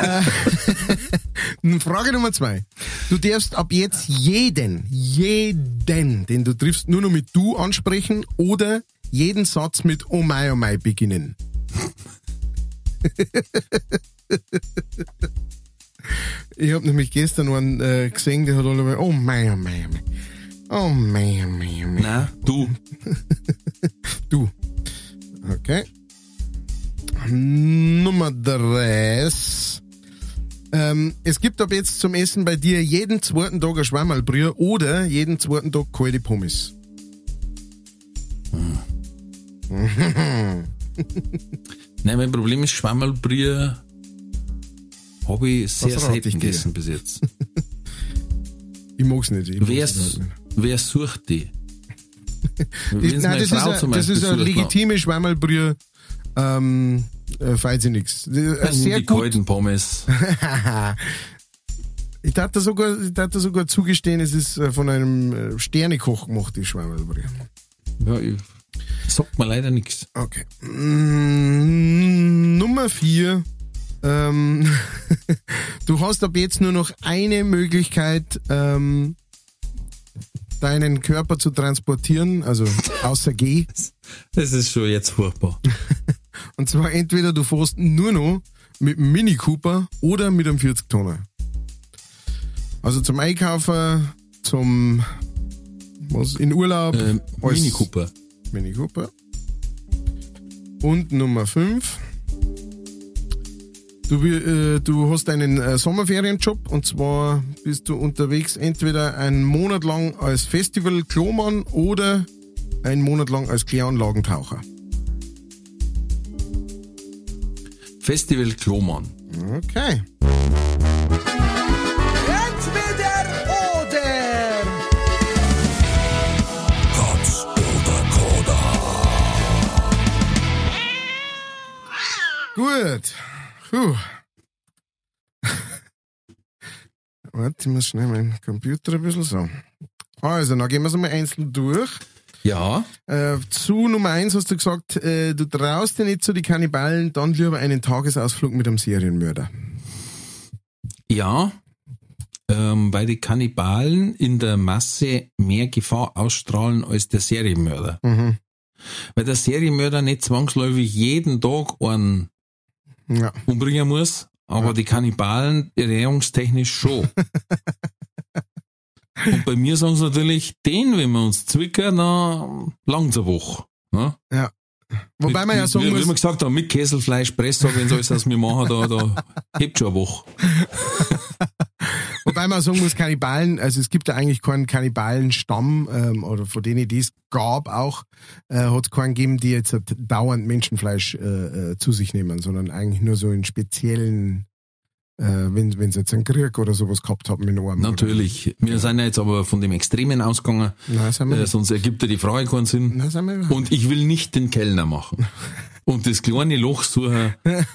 Äh, Frage Nummer zwei. Du darfst ab jetzt jeden, jeden, den du triffst, nur noch mit du ansprechen oder jeden Satz mit Oh my, oh my beginnen. ich habe nämlich gestern einen äh, gesehen, der hat alle mal Oh my, oh my, oh my. Oh oh my, oh my. Na, du. Du. Okay. Nummer drei. Ähm, es gibt ab jetzt zum Essen bei dir jeden zweiten Tag ein Schwammerlbrühe oder jeden zweiten Tag kalte Pommes. Nein, mein Problem ist Schwammerlbrühe habe ich sehr selten gegessen bis jetzt. Ich mag's nicht. Ich mag's Wer, nicht. Wer sucht die? Wenn's nein, das ist, Frau ein, zum das Beispiel ist eine sucht, legitime Schwammerlbrühe. Ähm, äh, falls sie nichts. Sehr die gut. kalten Pommes. Ich darf da sogar, ich sogar zugestehen, es ist äh, von einem äh, Sternekoch gemacht, die Schwammerlbrühe. Ja, ich, sagt mir leider nichts. Okay. Mm, Nummer vier. Ähm, du hast ab jetzt nur noch eine Möglichkeit, ähm, deinen Körper zu transportieren, also außer G. Das ist schon jetzt furchtbar. Und zwar entweder du fährst nur noch mit einem Mini Cooper oder mit einem 40-Tonner. Also zum Einkaufen, zum was in Urlaub, Ähm, Mini Cooper. Mini Cooper. Und Nummer 5. Du, äh, du hast einen äh, Sommerferienjob und zwar bist du unterwegs entweder einen Monat lang als Festival-Klomann oder einen Monat lang als Kläranlagentaucher. Festival Klomann. Okay. Entweder oder. Katz oder Koda. Gut. Puh. Warte, ich muss schnell meinen Computer ein bisschen so. Also, dann gehen wir es mal einzeln durch. Ja, Äh, zu Nummer eins hast du gesagt, äh, du traust dir nicht zu die Kannibalen, dann lieber einen Tagesausflug mit einem Serienmörder. ja. Ähm, weil die Kannibalen in der Masse mehr Gefahr ausstrahlen als der Serienmörder. Mhm. Weil der Serienmörder nicht zwangsläufig jeden Tag einen Ja. umbringen muss, aber die Kannibalen ernährungstechnisch schon. Und bei mir sagen sie natürlich, den, wenn wir uns zwicken, dann langt's eine Woche. Ne? Wobei man ja sagen wie, wie wir muss, gesagt haben, mit Kesselfleisch, Presssack, wenn sie alles aus mir machen, da, da hebt schon eine Woche. wobei man sagen muss, Kannibalen, also es gibt ja eigentlich keinen Kannibalenstamm, ähm, oder von denen die es gab auch, äh, hat es keinen gegeben, die jetzt halt dauernd Menschenfleisch äh, äh, zu sich nehmen, sondern eigentlich nur so in speziellen, äh, wenn, wenn sie jetzt einen Krieg oder sowas gehabt haben in einem. Natürlich. Wir sind ja jetzt aber von dem Extremen ausgegangen, Nein, sind wir äh, sonst ergibt ja die Frage keinen Sinn. Nein, sind wir Und ich will nicht den Kellner machen. Und das kleine Loch suchen,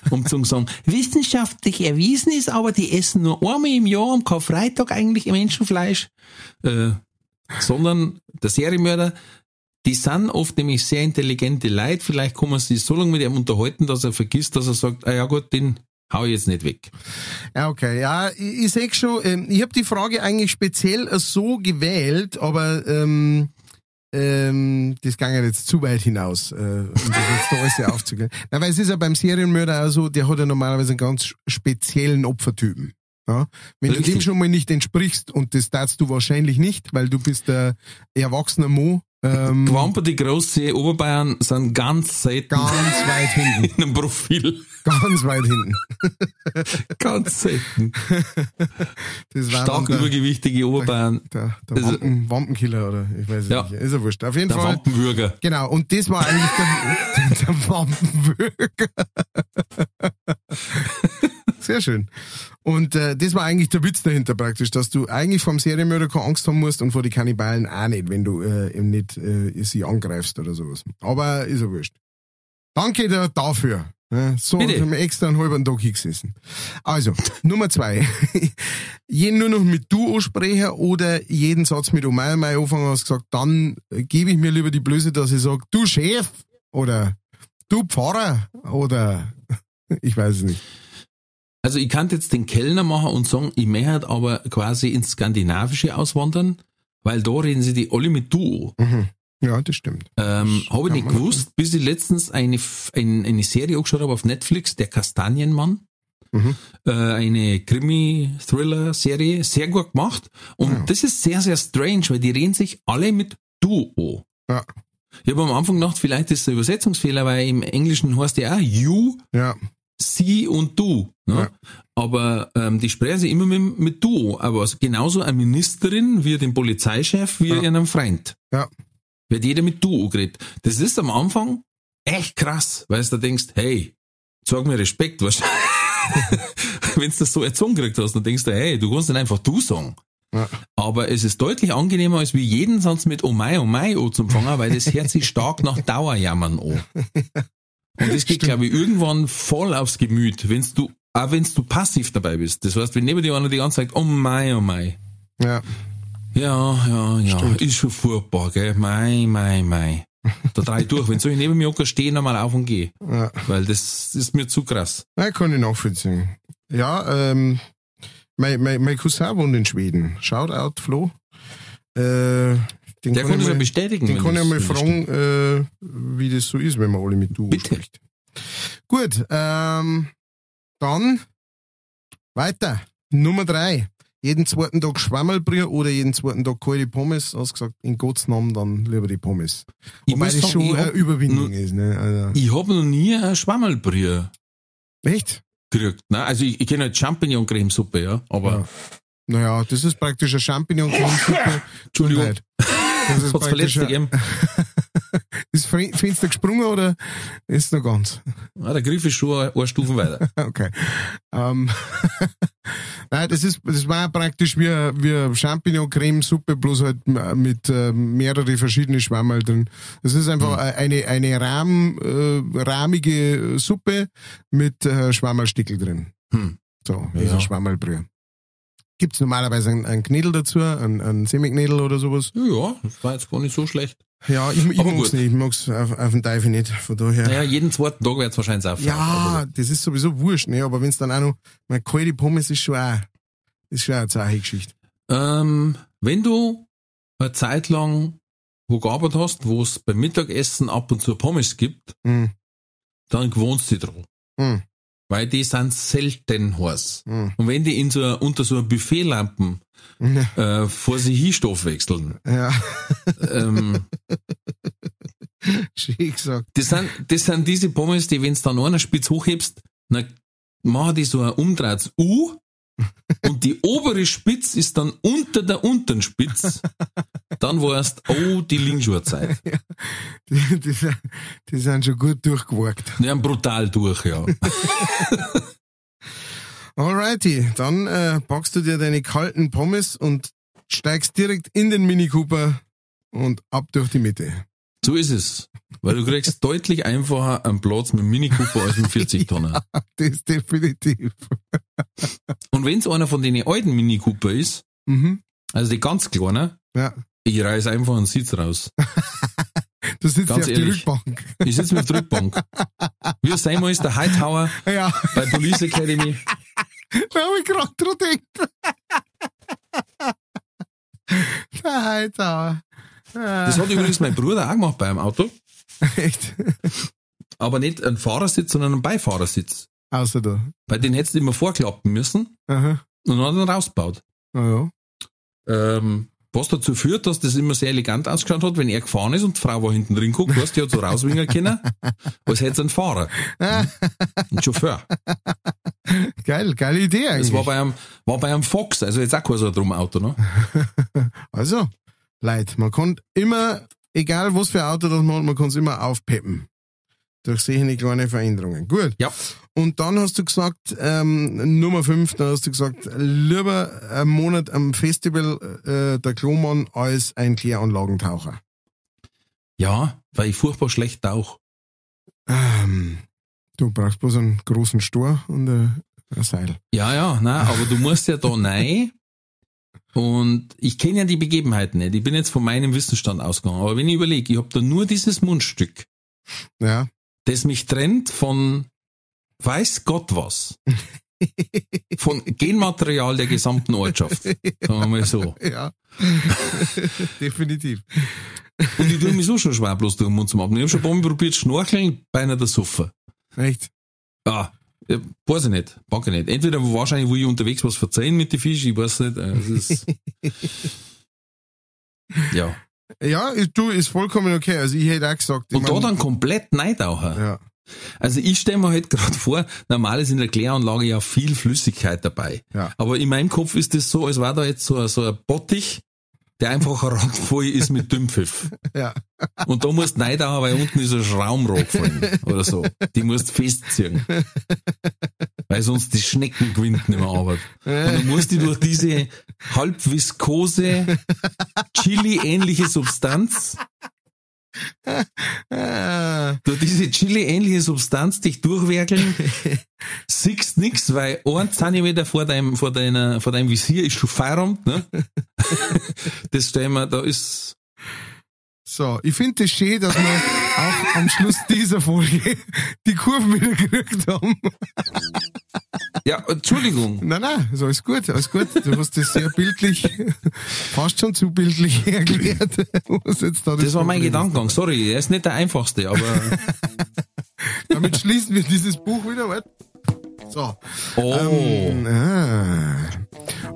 um zu sagen, wissenschaftlich erwiesen ist aber, die essen nur einmal im Jahr am Karfreitag eigentlich Menschenfleisch. Äh, sondern der Serienmörder, die sind oft nämlich sehr intelligente Leute. Vielleicht kann man sich so lange mit ihm unterhalten, dass er vergisst, dass er sagt, ah ja gut, den hau ich jetzt nicht weg. Ja, okay. Ja, ich, ich sehe schon, ähm, ich habe die Frage eigentlich speziell so gewählt, aber ähm, ähm, das ging ja jetzt zu weit hinaus, äh, um das jetzt da alles hier aufzugehen. Na, weil es ist ja beim Serienmörder auch so, der hat ja normalerweise einen ganz speziellen Opfertypen. Ja? Wenn du Richtig. dem schon mal nicht entsprichst, und das darfst du wahrscheinlich nicht, weil du bist ein erwachsener Mo, ähm, Quamper, die Großsee Oberbayern sind ganz selten ganz weit hinten. in einem Profil. Ganz weit hinten. Ganz selten. Das war Stark der, übergewichtige Oberbayern. der, der Also- Wampen, Wampenkiller oder ich weiß es Ja. nicht. Ist ja wurscht. Auf jeden Der Fall. Wampenwürger. Genau, und das war eigentlich der, der Wampenwürger. Sehr schön. Und äh, das war eigentlich der Witz dahinter praktisch, dass du eigentlich vom Serienmörder keine Angst haben musst und vor die Kannibalen auch nicht, wenn du äh, eben nicht äh, sie angreifst oder sowas. Aber ist ja wurscht. Danke da, dafür. Ja, so Bitte. haben wir extra einen halben Tag hingesessen. Also, Nummer zwei. jeden nur noch mit du ansprechen oder jeden Satz mit mein, mein anfangen, hast gesagt, dann gebe ich mir lieber die Blöße, dass ich sage, du Chef oder du Pfarrer oder ich weiß es nicht. Also ich kann jetzt den Kellner machen und sagen, ich möchte aber quasi ins Skandinavische auswandern, weil da reden sie die alle mit du. Mhm. Ja, das stimmt. Ähm, habe ich nicht gewusst, bis ich letztens eine, F- ein, eine Serie angeschaut habe auf Netflix, der Kastanienmann. Mhm. Äh, eine Krimi-Thriller-Serie, sehr gut gemacht. Und Ja. das ist sehr, sehr strange, weil die reden sich alle mit du an. Ja. Ich habe am Anfang gedacht, vielleicht ist es ein Übersetzungsfehler, weil im Englischen heißt ja auch you, Ja, sie und du. Ne? Ja. Aber ähm, die sprechen sich immer mit, mit du. Aber also genauso eine Ministerin wie den Polizeichef wie Ja. ihren Freund. Ja. Wird jeder mit du angeredet. Das ist am Anfang echt krass, weil du da denkst, hey, sag mir Respekt, was wenn du das so erzogen gekriegt hast, dann denkst du, hey, du kannst nicht einfach du sagen. Ja. Aber es ist deutlich angenehmer, als wie jeden Satz mit Oh mein, oh mein anzufangen, weil das hört sich stark nach Dauerjammern an. Und das geht, glaube ich, irgendwann voll aufs Gemüt, wenn's du, auch wenn du passiv dabei bist. Das heißt, wenn neben dir einer die ganze Zeit oh mein, oh mein. ja, Ja, ja, ja, Stimmt. ist schon furchtbar, gell, mei, mei, mei. Da drei durch. Wenn so ich neben mir stehe, einmal auf und gehe. ja. Weil das ist mir zu krass. Ja, kann ich nachvollziehen. Ja, ähm, mein, mein, mein Cousin wohnt in Schweden. Shoutout, Flo. Äh, den Der ich das ja bestätigen. den kann ich mal fragen, äh, wie das so ist, wenn man alle mit du Bitte. spricht. Gut, ähm, dann weiter. Nummer drei. Jeden zweiten Tag Schwammelbrühe oder jeden zweiten Tag kalte Pommes. Hast gesagt, in Gottes Namen dann lieber die Pommes. Ich Wobei das sagen, schon eine Überwindung ist. Ne? Also, Ich habe noch nie eine Schwammelbrühe echt? gekriegt. Ne? Also ich, ich kenne halt Champignon-Cremesuppe, ja. Aber Ja. Naja, das ist praktisch ein Champignon-Creme-Suppe. Entschuldigung. Das ist hat's verletzt gegeben. ist Fen- Fenster gesprungen oder ist noch ganz? Ah, der Griff ist schon eine, eine Stufen weiter. Okay. Ähm, Nein, das ist, das war praktisch wie, wie Champignon-Creme-Suppe, bloß halt mit äh, mehrere verschiedene Schwammerl drin. Das ist einfach Mhm. eine, eine Rahm, äh, rahmige Suppe mit äh, Schwammerlstickel drin. Hm. So, Ja. dieser Schwammerlbrühe. Gibt's normalerweise einen, einen Knädel dazu, einen, einen Semiknädel oder sowas? Ja, das war jetzt gar nicht so schlecht. Ja, ich, ich Aber mag's gut. nicht, ich mag's auf, auf den Teufel nicht, von daher. Naja, jeden zweiten Tag wird's wahrscheinlich auch Ja, das ist sowieso wurscht, ne? aber wenn's dann auch noch, mein kalte Pommes ist schon auch, ist schon auch eine zahre Geschichte. Ähm, wenn du eine Zeit lang wo gearbeitet hast, wo es beim Mittagessen ab und zu Pommes gibt, Hm, dann gewohnst du dich dran. hm, Weil die sind selten heiß. hm. Und wenn die in so, unter so einer Buffetlampen äh, vor sich hin Stoff wechseln, Ja, ähm, schön gesagt. das, sind, das sind diese Pommes, die, wenn du dann einer spitz hochhebst, dann machen die so ein umdrehtes U und die obere Spitz ist dann unter der unteren Spitz. Dann weißt oh, die Linksschuhzeit. Die, die, sind, die sind schon gut durchgewagt. Ja, brutal durch, ja. Alrighty, dann äh, packst du dir deine kalten Pommes und steigst direkt in den Mini Cooper und ab durch die Mitte. So ist es. Weil du kriegst deutlich einfacher einen Platz mit dem Mini Cooper als mit dem 40 Tonner. Das ist definitiv. Und wenn es einer von den alten Mini Cooper ist, Mhm. also die ganz kleinen, Ja. ich reiß einfach einen Sitz raus. Du sitzt Ganz auf ehrlich. die Rückbank. Ich sitze auf der Rückbank. Wie es sein muss, der Hightower Ja, bei Police Academy. da habe ich gerade dran gedacht. Der Hightower. Das hat übrigens mein Bruder auch gemacht bei einem Auto. Echt? Aber nicht einen Fahrersitz, sondern einen Beifahrersitz. Außer da. Weil den hättest du immer vorklappen müssen. Aha. Und dann hat er rausgebaut. Ah, ja. Ähm, was dazu führt, dass das immer sehr elegant ausgeschaut hat, wenn er gefahren ist und die Frau war hinten drin guckt, weißt, die hat so rauswingen können, als hätte es einen Fahrer. Ein Chauffeur. Geil, geile Idee Das eigentlich. war bei einem, war bei einem Fox, also jetzt auch kein so ein Drum-Auto, ne? Also, Leute, man kann immer, egal was für ein Auto das man hat, man kann es immer aufpeppen. Durch solche kleine Veränderungen. Gut. Ja. Und dann hast du gesagt, ähm, Nummer 5, dann hast du gesagt, lieber einen Monat am Festival äh, der Klomann als ein Kläranlagentaucher. Ja, weil ich furchtbar schlecht tauch. Ähm, du brauchst bloß einen großen Stor und ein, ein Seil. Ja, ja, nein, aber du musst ja da rein. Und ich kenne ja die Begebenheiten nicht. Ich bin jetzt von meinem Wissensstand ausgegangen. Aber wenn ich überlege, ich habe da nur dieses Mundstück, Ja. Das mich trennt von weiß Gott was. Von Genmaterial der gesamten Ortschaft. Sagen wir mal so. Ja. Definitiv. Und ich tue mich so schon schwer bloß durch den Mund zum Atmen. Ich habe schon ein paar Mal probiert, schnorcheln, beinahe der Suffer. Echt? Ah, ja, weiß ich nicht, ich nicht. Entweder wahrscheinlich, wo ich unterwegs was verzeihen mit den Fischen, ich weiß nicht. äh, Es ist, ja. Ja, du, ist vollkommen okay. Also ich hätte auch gesagt. Und da dann komplett neidauchen. Ja. Also ich stelle mir halt gerade vor, normal ist in der Kläranlage ja viel Flüssigkeit dabei. Ja. Aber in meinem Kopf ist das so, als war da jetzt so, ein- so ein Bottich, der einfach randvoll ist mit Dünnpfiff. Ja. Und da musst du neidauern, weil unten ist ein Schraumrohr gefallen oder so. Die musst festziehen. Weil sonst die Schnecken gewinnen nicht mehr arbeiten. Und dann musst du durch diese halb viskose, Chili-ähnliche Substanz Durch diese Chili-ähnliche Substanz dich durchwerkeln, siehst nix, weil ein Zentimeter vor deinem, vor deiner, vor deinem Visier ist schon Feierabend, ne? Das stellen wir, da ist, So, ich finde es das schön, dass wir auch am Schluss dieser Folge die Kurven wieder gekriegt haben. Ja, Entschuldigung. Nein, nein, ist gut, alles gut. Du hast das sehr bildlich, fast schon zu bildlich erklärt. Was jetzt da Das war mein. Gedankengang, sorry, er ist nicht der einfachste, aber, Damit schließen wir dieses Buch wieder. Warte. So. oh, Ähm, ah.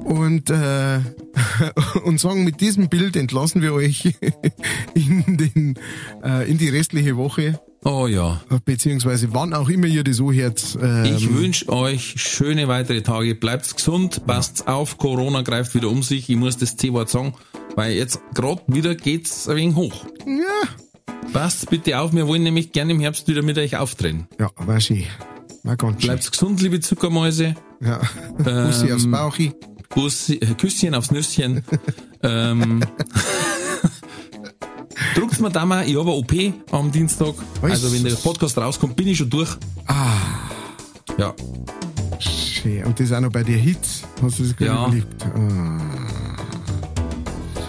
Und, äh, und sagen, mit diesem Bild entlassen wir euch in, den, äh, in die restliche Woche, oh ja. beziehungsweise wann auch immer ihr das so hört. Ähm, Ich wünsche euch schöne weitere Tage. Bleibt gesund, passt auf, Corona greift wieder um sich. Ich muss das C-Wort sagen, weil jetzt gerade wieder geht's ein wenig hoch. ja, Passt bitte auf, wir wollen nämlich gerne im Herbst wieder mit euch auftreten. ja, war schön. War ganz schön. Bleibt gesund, liebe Zuckermäuse. Ja. Bussi aufs Bauchi. Bussi, äh, Küsschen aufs Nüsschen. ähm, Druckt's mir da mal, ich habe eine OP am Dienstag. Was? Also wenn der Podcast rauskommt, bin ich schon durch. Ah, Ja, schön. Und das auch noch bei dir Hits. Hast du das gerade Ja. überlegt? Ah.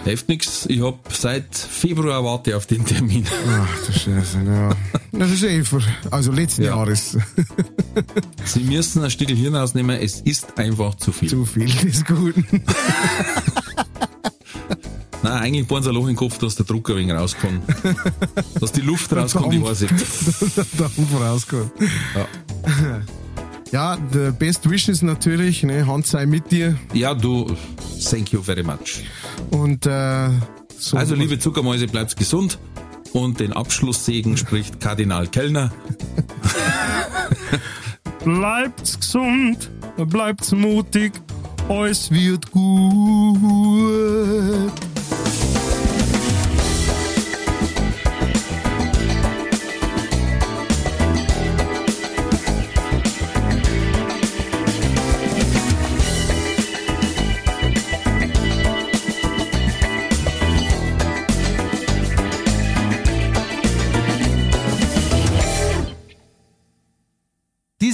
Hilft nix. Ich hab seit Februar warte auf den Termin. Ach, du Scheiße, ja. Das ist eh vor, also letzten Ja. Jahres. Sie müssen ein Stück Hirn ausnehmen, es ist einfach zu viel. Zu viel des Guten. Nein, eigentlich bohren sie ein Loch im Kopf, dass der Drucker ein wenig rauskommt. dass die Luft rauskommt, ich weiß nicht. da vorausgeht. Ja. Ja, the best wishes natürlich, ne, Hand sei mit dir. Ja, du, thank you very much. Und äh, so Also, liebe Zuckermäuse, bleibt gesund. Und den Abschlusssegen spricht Kardinal Kellner. Bleibt's gesund, bleibt's mutig, alles wird gut.